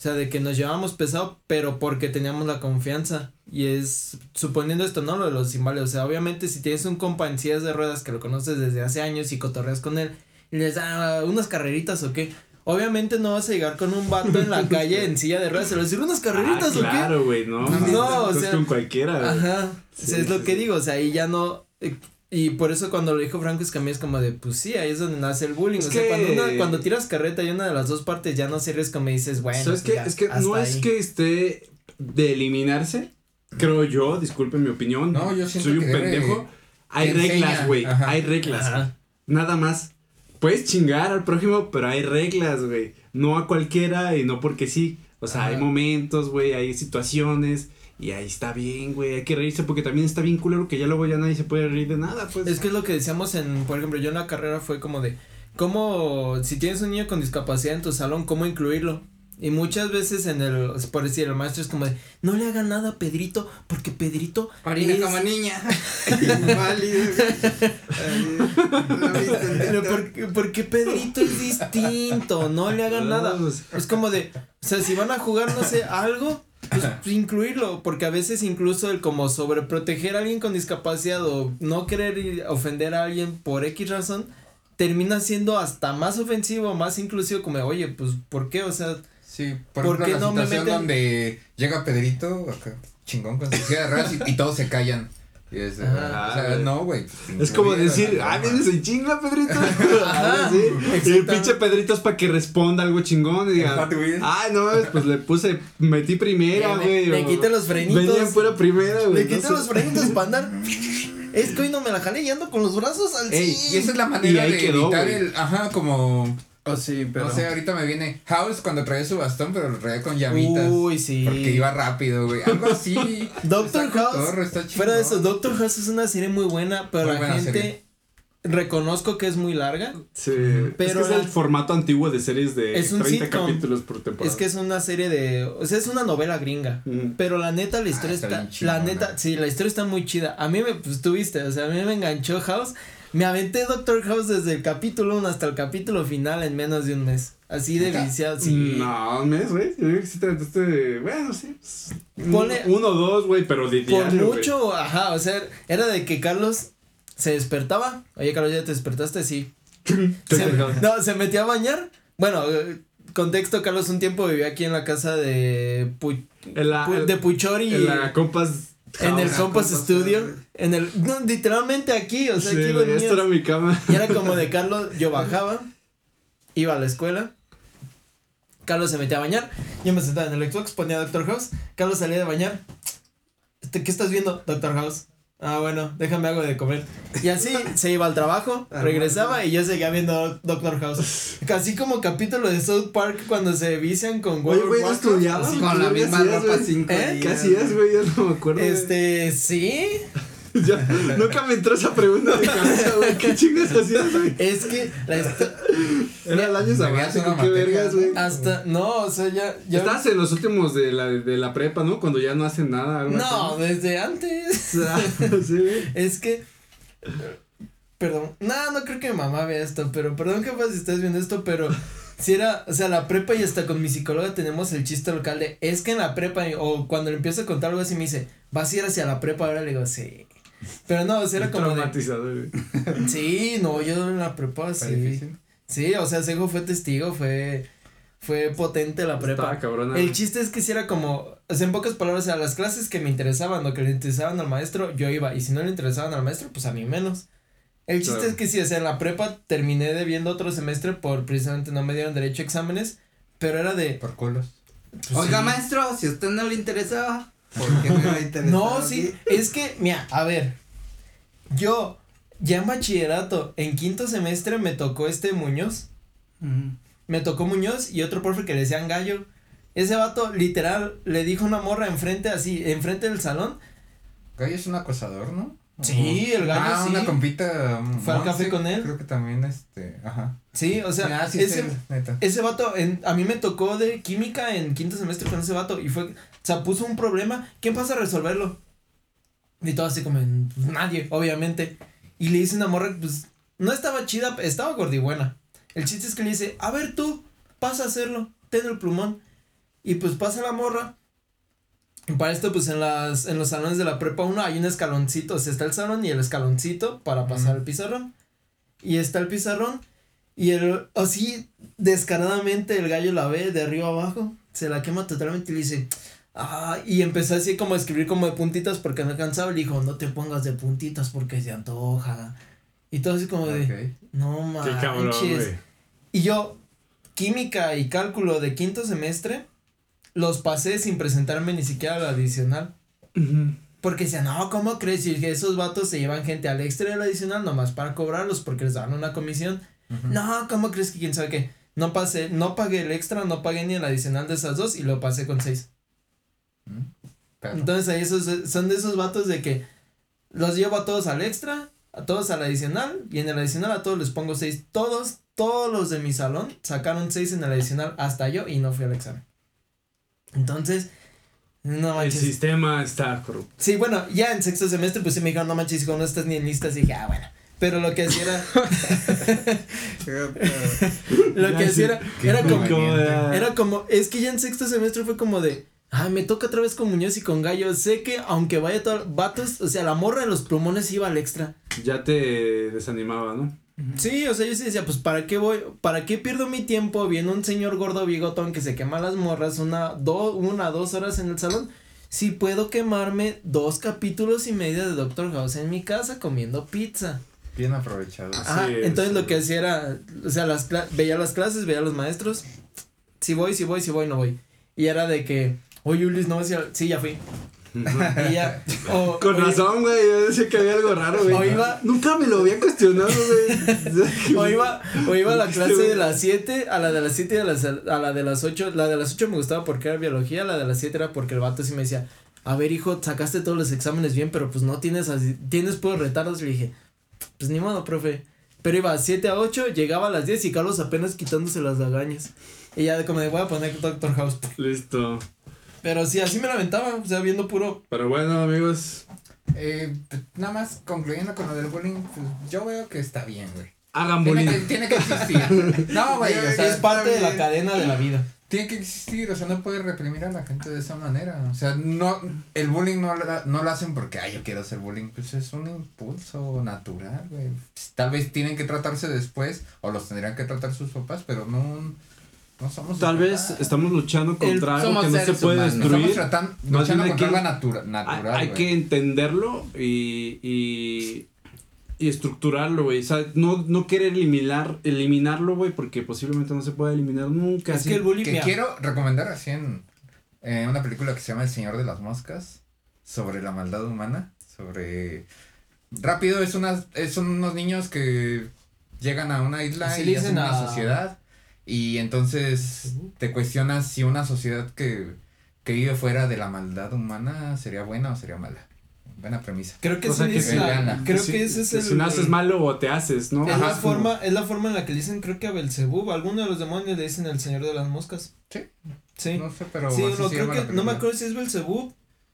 B: O sea, de que nos llevábamos pesado, pero porque teníamos la confianza. Y es, suponiendo esto, ¿no? Lo de los cimbales. O sea, obviamente si tienes un compa en sillas de ruedas que lo conoces desde hace años y cotorreas con él, y le das unas carreritas o qué. Obviamente no vas a llegar con un vato en la calle en silla de ruedas vas a decir unas carreritas
C: Ah,
B: o qué.
C: claro, güey, no.
B: No, o sea,
C: con cualquiera. güey.
B: Ajá, o
C: Sí,
B: sea, es lo
C: sí,
B: que digo, o sea, ahí ya no, eh, y por eso cuando lo dijo Franco Escamilla es como de, pues sí, ahí es donde nace el bullying,
C: Es
B: o sea,
C: que-
B: cuando, una- cuando tiras carreta y una de las dos partes ya no se ríes como dices, bueno,
C: ¿Sabes
B: pues
C: qué?
B: ya,
C: Es que no es
B: ahí".
C: que esté de eliminarse, creo yo, disculpen mi opinión.
D: No, yo siento
C: Soy un
D: que
C: pendejo. Hay reglas, güey. Hay reglas.
B: Ajá.
C: Nada más. Puedes chingar al prójimo, pero hay reglas, güey. No a cualquiera y no porque sí. O sea, hay momentos, güey, hay situaciones. Y ahí está bien, güey. Hay que reírse porque también está bien culero que ya luego ya nadie se puede reír de nada, pues.
B: Es que es lo que decíamos en, por ejemplo, yo en la carrera fue como de, cómo, si tienes un niño con discapacidad en tu salón, cómo incluirlo. Y muchas veces en el, por decir, el maestro es como de, no le hagan nada a Pedrito, porque Pedrito
A: Orina
B: es-
A: como niña. Inválido. Ay, ¿no viste el
B: Pero porque, porque Pedrito es distinto, no le hagan nada.
C: Pues,
B: Es como de, o sea, si van a jugar, no sé, algo, pues incluirlo, porque a veces incluso el como sobreproteger a alguien con discapacidad o no querer ofender a alguien por X razón, termina siendo hasta más ofensivo, más inclusivo, como, oye, pues, ¿por qué? O sea,
D: Sí, por,
B: ¿Por
D: ejemplo,
B: qué
D: la
B: no me
D: situación
B: meten?
D: donde llega Pedrito, acá, chingón con su silla de ruedas y, y todos se callan. Y es,
B: Ajá.
D: o sea, no, güey.
C: Es como decir, ah, vienes en chinga, Pedrito.
B: Ajá,
C: Sí. Y el pinche Pedrito es para que responda algo chingón y diga, ay, no pues le puse, metí primera, güey.
B: le
C: o
B: quité los frenitos.
C: Venía en pura primera, güey.
B: Le
C: no
B: quité
C: sé.
B: los frenitos para andar. Es que hoy no me la jalé y ando con los brazos al
D: Ey, y esa es la manera de
C: quedó,
D: evitar
C: güey.
D: el, ajá, como,
A: Oh, sí, pero.
D: no sé, ahorita me viene House cuando traía su bastón, pero lo traía con llamitas.
B: Uy, sí.
D: Porque iba rápido, güey. Algo así.
B: Doctor
D: Está
B: House.
D: cotorro, está
B: Fuera de eso. Doctor House es una serie muy buena, pero
D: Muy
B: la
D: buena
B: gente
D: serie.
B: reconozco que es muy larga.
C: Sí,
B: Pero
C: es, que
B: la-
C: es el formato antiguo de series de
B: Es un
C: 30
B: sitcom.
C: capítulos por temporada.
B: Es que es una serie de, o sea, es una novela gringa. Pero la neta, la historia
D: está
B: está, la neta, sí, la historia está muy chida. A mí me, pues tuviste, o sea, a mí me enganchó House. Me aventé Doctor House desde el capítulo 1 hasta el capítulo final en menos de un mes. Así de viciado, sí.
C: No, un mes, güey. Yo creo que sí te aventaste, bueno, sí.
B: Ponle-
C: Uno o dos, güey, pero de
B: Por mucho, ajá, o sea, era de que Carlos se despertaba. Oye, Carlos, ¿ya te despertaste? Sí. Se- no, se metía a bañar. Bueno, eh, contexto, Carlos un tiempo vivía aquí en la casa de, Pu-
C: la,
B: Pu- de Puchori.
C: en la compas.
B: En el. Compass Studio. En el, no, literalmente aquí, o sea,
C: Sí,
B: aquí
C: esta era mi cama.
B: Y era como de Carlos, yo bajaba, iba a la escuela. Carlos se metía a bañar, yo me sentaba en el Xbox, ponía Doctor House, Carlos salía de bañar. Este, ¿Qué estás viendo? Doctor House. Ah, bueno, déjame algo de comer. Y así se iba al trabajo, regresaba y yo seguía viendo Doctor House. Casi como capítulo de South Park cuando se vician con
C: Oye, güey, ¿no estudiabas?
A: Con la
C: ¿Qué
A: misma
C: hacías,
A: ropa
C: güey?
A: cinco
B: ¿Eh?
A: días.
C: ¿Qué hacías, güey? Ya no me acuerdo.
B: Este, sí.
C: Ya, nunca me entró esa pregunta de cabeza, güey. ¿Qué chingas hacías, güey?
B: Es que la
C: Era el año sabático, qué vergas, güey.
B: hasta, no, o sea, ya, ya
C: Estabas en los últimos de la, de la prepa, ¿no? Cuando ya no hacen nada. algo
B: No,
C: así.
B: desde antes.
C: sí, güey.
B: Es que. Perdón. No, no creo que mi mamá vea esto, pero perdón que si estás viendo esto, pero. Si era, o sea, la prepa y hasta con mi psicóloga tenemos el chiste local de, es que en la prepa, o cuando le empiezo a contar algo así me dice, vas a ir hacia la prepa, ahora le digo, sí. Pero no, o sea, era como de,
C: traumatizado, güey.
B: sí, no, yo en la prepa, sí.
D: difícil.
B: Sí, o sea, Sego fue testigo, fue, fue potente la prepa.
C: Cabrona.
B: El chiste es que si era como, o sea, en pocas palabras, o sea, las clases que me interesaban o que le interesaban al maestro, yo iba, y si no le interesaban al maestro, pues a mí menos. El chiste
C: Claro.
B: es que sí, o sea, en la prepa terminé debiendo otro semestre por precisamente no me dieron derecho a exámenes, pero era de...
D: Por culos.
B: pues,
A: Oiga,
B: sí.
A: maestro, si a usted no le interesaba, ¿por qué me va a interesar?
B: No,
A: a
B: sí, es que, mira, a ver, yo ya en bachillerato, en quinto semestre me tocó este Muñoz, me tocó Muñoz y otro profe que le decían gallo. Ese vato, literal, le dijo una morra enfrente, así, enfrente del salón,
D: Gallo es un acosador, ¿no?
B: Sí, el gallo
D: Ah,
B: sí.
D: una compita.
B: ¿Fue al café con él?
D: Creo que también, este, ajá.
B: Sí, o sea,
D: Ah, sí,
B: ese,
D: neta.
B: ese vato, en, a mí me tocó de química en quinto semestre con ese vato y fue, o sea, puso un problema, ¿quién pasa a resolverlo? Y todo así como, pues, nadie, obviamente. Y le dice una morra, pues, no estaba chida, estaba gordibuena. El chiste es que le dice, a ver tú, pasa a hacerlo, ten el plumón. Y pues pasa la morra. Y para esto, pues en las, en los salones de la prepa 1 hay un escaloncito, o sea, está el salón y el escaloncito para pasar el pizarrón. Y está el pizarrón. Y el, así, descaradamente, el gallo la ve de arriba abajo, se la quema totalmente y le dice, ah, y empezó así como a escribir como de puntitas porque no alcanzaba. Y le dijo, no te pongas de puntitas porque se antoja. Y todo así como de, no
C: Qué cabrón,
B: manches.
C: güey.
B: Y yo, química y cálculo de quinto semestre, los pasé sin presentarme ni siquiera al adicional.
C: Ujú.
B: Porque decían, no, ¿cómo crees? Y que esos vatos se llevan gente al extra del adicional nomás para cobrarlos porque les dan una comisión. No, ¿cómo crees que quién sabe qué? No pasé, no pagué el extra, no pagué ni el adicional de esas dos y lo pasé con seis.
D: Pero-
B: Entonces ahí esos, son de esos vatos de que los llevo a todos al extra, a todos al adicional y en el adicional a todos les pongo seis. Todos, todos los de mi salón sacaron seis en el adicional hasta yo y no fui al examen. Entonces, no
C: El
B: manches.
C: sistema está corrupto.
B: Sí, bueno, ya en sexto semestre pues sí me dijeron, no manches, hijo, no estás ni en listas y dije, ah, bueno. Pero lo que hacía era, lo que hacía era, era como, era como, es que ya en sexto semestre fue como de, ah, me toca otra vez con Muñoz y con Gallo. Sé que aunque vaya todo, vatos, o sea, la morra de los plumones iba al extra.
C: Ya te desanimaba, ¿no?
B: Sí, o sea, yo sí decía, pues, ¿para qué voy? ¿Para qué pierdo mi tiempo viendo un señor gordo bigotón que se quema las morras una, do, una, dos horas en el salón? Si puedo quemarme dos capítulos y medio de Doctor House en mi casa comiendo pizza.
D: Bien aprovechado.
C: Así es.
B: entonces lo que hacía era, o sea, las veía las clases, veía a los maestros, si voy, si voy, si voy, no voy. Y era de que, oye, Ulis, no, sí, sí, ya fui. Y ya, o-
C: Con
B: oye,
C: razón, güey. Yo decía que había algo raro, güey.
B: O iba-
C: Nunca me lo había cuestionado, güey.
B: O iba, o iba a la
C: Este
B: clase de las 7, a la de las 7 y a, las- a la de las 8. La de las 8 me gustaba porque era biología, la de las 7 era porque el vato sí me decía, a ver hijo, sacaste todos los exámenes bien, pero pues no tienes así, tienes puros retardos. Y le dije, pues ni modo, profe. Pero iba 7 a 8, llegaba a las 10 y Carlos apenas quitándose las lagañas. Y ya como de voy a poner Doctor House.
C: Listo.
B: Pero sí, así me la aventaba, o sea, viendo puro.
C: Pero bueno, amigos.
D: Eh, pues, nada más concluyendo con lo del bullying, pues yo veo que está bien, güey.
C: Hagan
D: Tiene
C: bullying.
D: que, tiene que existir. No, güey, o sea,
B: es parte de la cadena de la vida.
D: Tiene que existir, o sea, no puedes reprimir a la gente de esa manera. O sea, no, el bullying no, lo- no lo hacen porque, ay, yo quiero hacer bullying. Pues es un impulso natural, güey. Tal vez tienen que tratarse después, o los tendrían que tratar sus papás, pero no, no somos.
C: Tal vez estamos luchando contra algo que no se puede
A: humanos.
D: Estamos
C: destruir.
D: tratando,
C: Más
D: luchando contra
C: que-
D: algo natura, natural.
C: hay que entenderlo y, y, y estructurarlo, güey. O sea, no, no querer eliminar, eliminarlo, güey, porque posiblemente no se puede eliminar nunca.
B: Es
C: así.
B: que el bullying.
D: Que quiero recomendar así en eh, una película que se llama El Señor de las Moscas, sobre la maldad humana, sobre... Rápido, es unas, son unos niños que llegan a una isla y hacen
B: dicen
D: una
B: a-
D: sociedad y entonces te cuestionas si una sociedad que, que vive fuera de la maldad humana sería buena o sería mala. Buena premisa.
B: Creo que,
C: O sea,
B: sí
C: que
B: es la- creo
C: si,
B: que ese es el.
C: si naces malo o te haces, ¿no?
B: Es
D: Ajá,
B: la
D: como-
B: forma, es la forma en la que le dicen, creo que a Belzebub, alguno de los demonios le dicen el señor de las moscas.
D: Sí.
B: Sí.
D: No sé, pero
B: sí, no, creo que, no me acuerdo si es Belzebub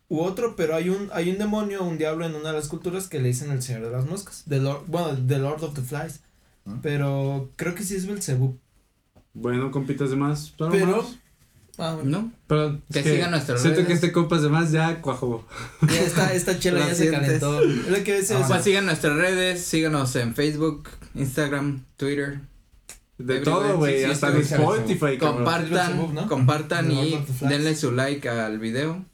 B: u otro, pero hay un, hay un demonio, un diablo en una de las culturas que le dicen el señor de las moscas. The Lord, bueno, The Lord of the Flies.
D: ¿Mm?
B: Pero creo que sí es Belzebub.
C: Bueno, compitas de más. ¿algo
B: Pero.
C: más?
B: Ah, bueno.
A: ¿No?
C: Pero
A: Que
C: es
A: sigan nuestras
C: Siento
A: redes.
C: que este compas de más ya cuajó.
B: Ya esta, esta chela ya se
A: sientes.
B: calentó. Es lo que a veces.
D: Ah,
A: Pues sigan nuestras redes, síganos en Facebook, Instagram, Twitter.
C: De todo, güey.
A: Sí,
C: hasta en Spotify.
A: Compartan,
B: Facebook, ¿no?
A: compartan y denle su like al video.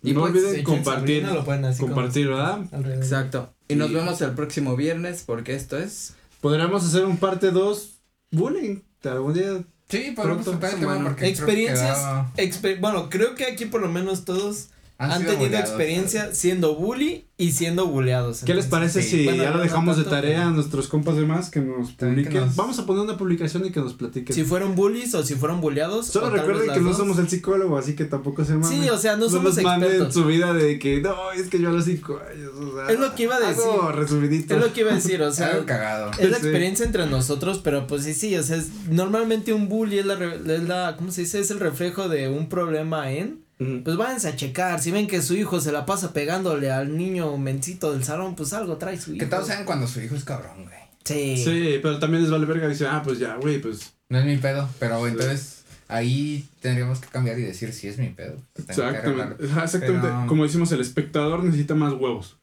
C: Y no
A: pues,
C: olviden compartir.
B: Sabrina lo ponen así como
C: Compartir, ¿verdad?
B: alrededor.
A: Exacto. Y nos
C: Y-
A: vemos el próximo viernes porque esto es
C: Podríamos hacer un parte 2 bullying. Algún día.
D: Sí, podemos
C: Pronto,
D: tocar el tema porque creo que
B: Experiencias,
D: quedaba-
B: exper- bueno, creo que aquí por lo menos todos han, tenido
D: buleados.
B: experiencia siendo bully y siendo buleados.
C: ¿Qué les parece
D: sí.
C: si
B: Bueno,
C: ya lo
B: no
C: dejamos de tarea a nuestros compas de más que nos
D: que
C: publiquen?
D: nos-
C: Vamos a poner una publicación y que nos platiquen.
B: Si fueron bullies o si fueron buleados.
C: Solo recuerden que no
B: dos.
C: somos el psicólogo, así que tampoco se mamen.
B: Sí, o sea, no somos
C: nos manden
B: expertos.
C: su vida de que, no, es que yo a los cinco años, o sea.
B: Es lo que iba a decir.
C: Resumidito.
B: Es lo que iba a decir, o sea.
D: Algo cagado.
B: Es la
C: Sí.
B: experiencia entre nosotros, pero pues sí, sí, o sea, es, normalmente un bully es la, es la, ¿cómo se dice? Es el reflejo de un problema en, Pues váyanse a checar, si ven que su hijo se la pasa pegándole al niño mencito del salón, pues algo trae su hijo.
D: Que todos saben cuando su hijo es cabrón, güey.
B: Sí.
C: Sí, pero también les vale verga. Dice, ah, pues ya, güey, pues.
D: No es mi pedo, pero entonces ahí tendríamos que cambiar y decir si es mi pedo. Que
C: Exactamente.
D: Pero-
C: Como decimos, el espectador necesita más huevos.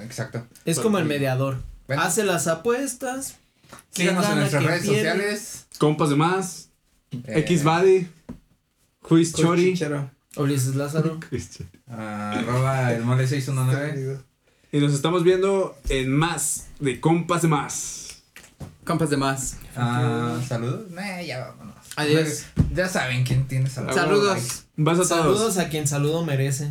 D: Exacto.
B: Es como el mediador.
D: Bueno.
B: Hace las apuestas.
D: Síganos en nuestras redes
B: pierde.
D: sociales.
C: Compas de más.
D: eh,
C: Xbody. Juiz Chori.
B: Ulises Lázaro.
D: Arroba el mole 619.
C: Y nos estamos viendo en más de Compas de más.
A: Compas de más.
D: Ah, saludos. Nah, ya vámonos.
A: Adiós.
D: Ya saben quién tiene saludos.
A: Saludos.
C: Vas a todos.
B: Saludos a quien saludo merece.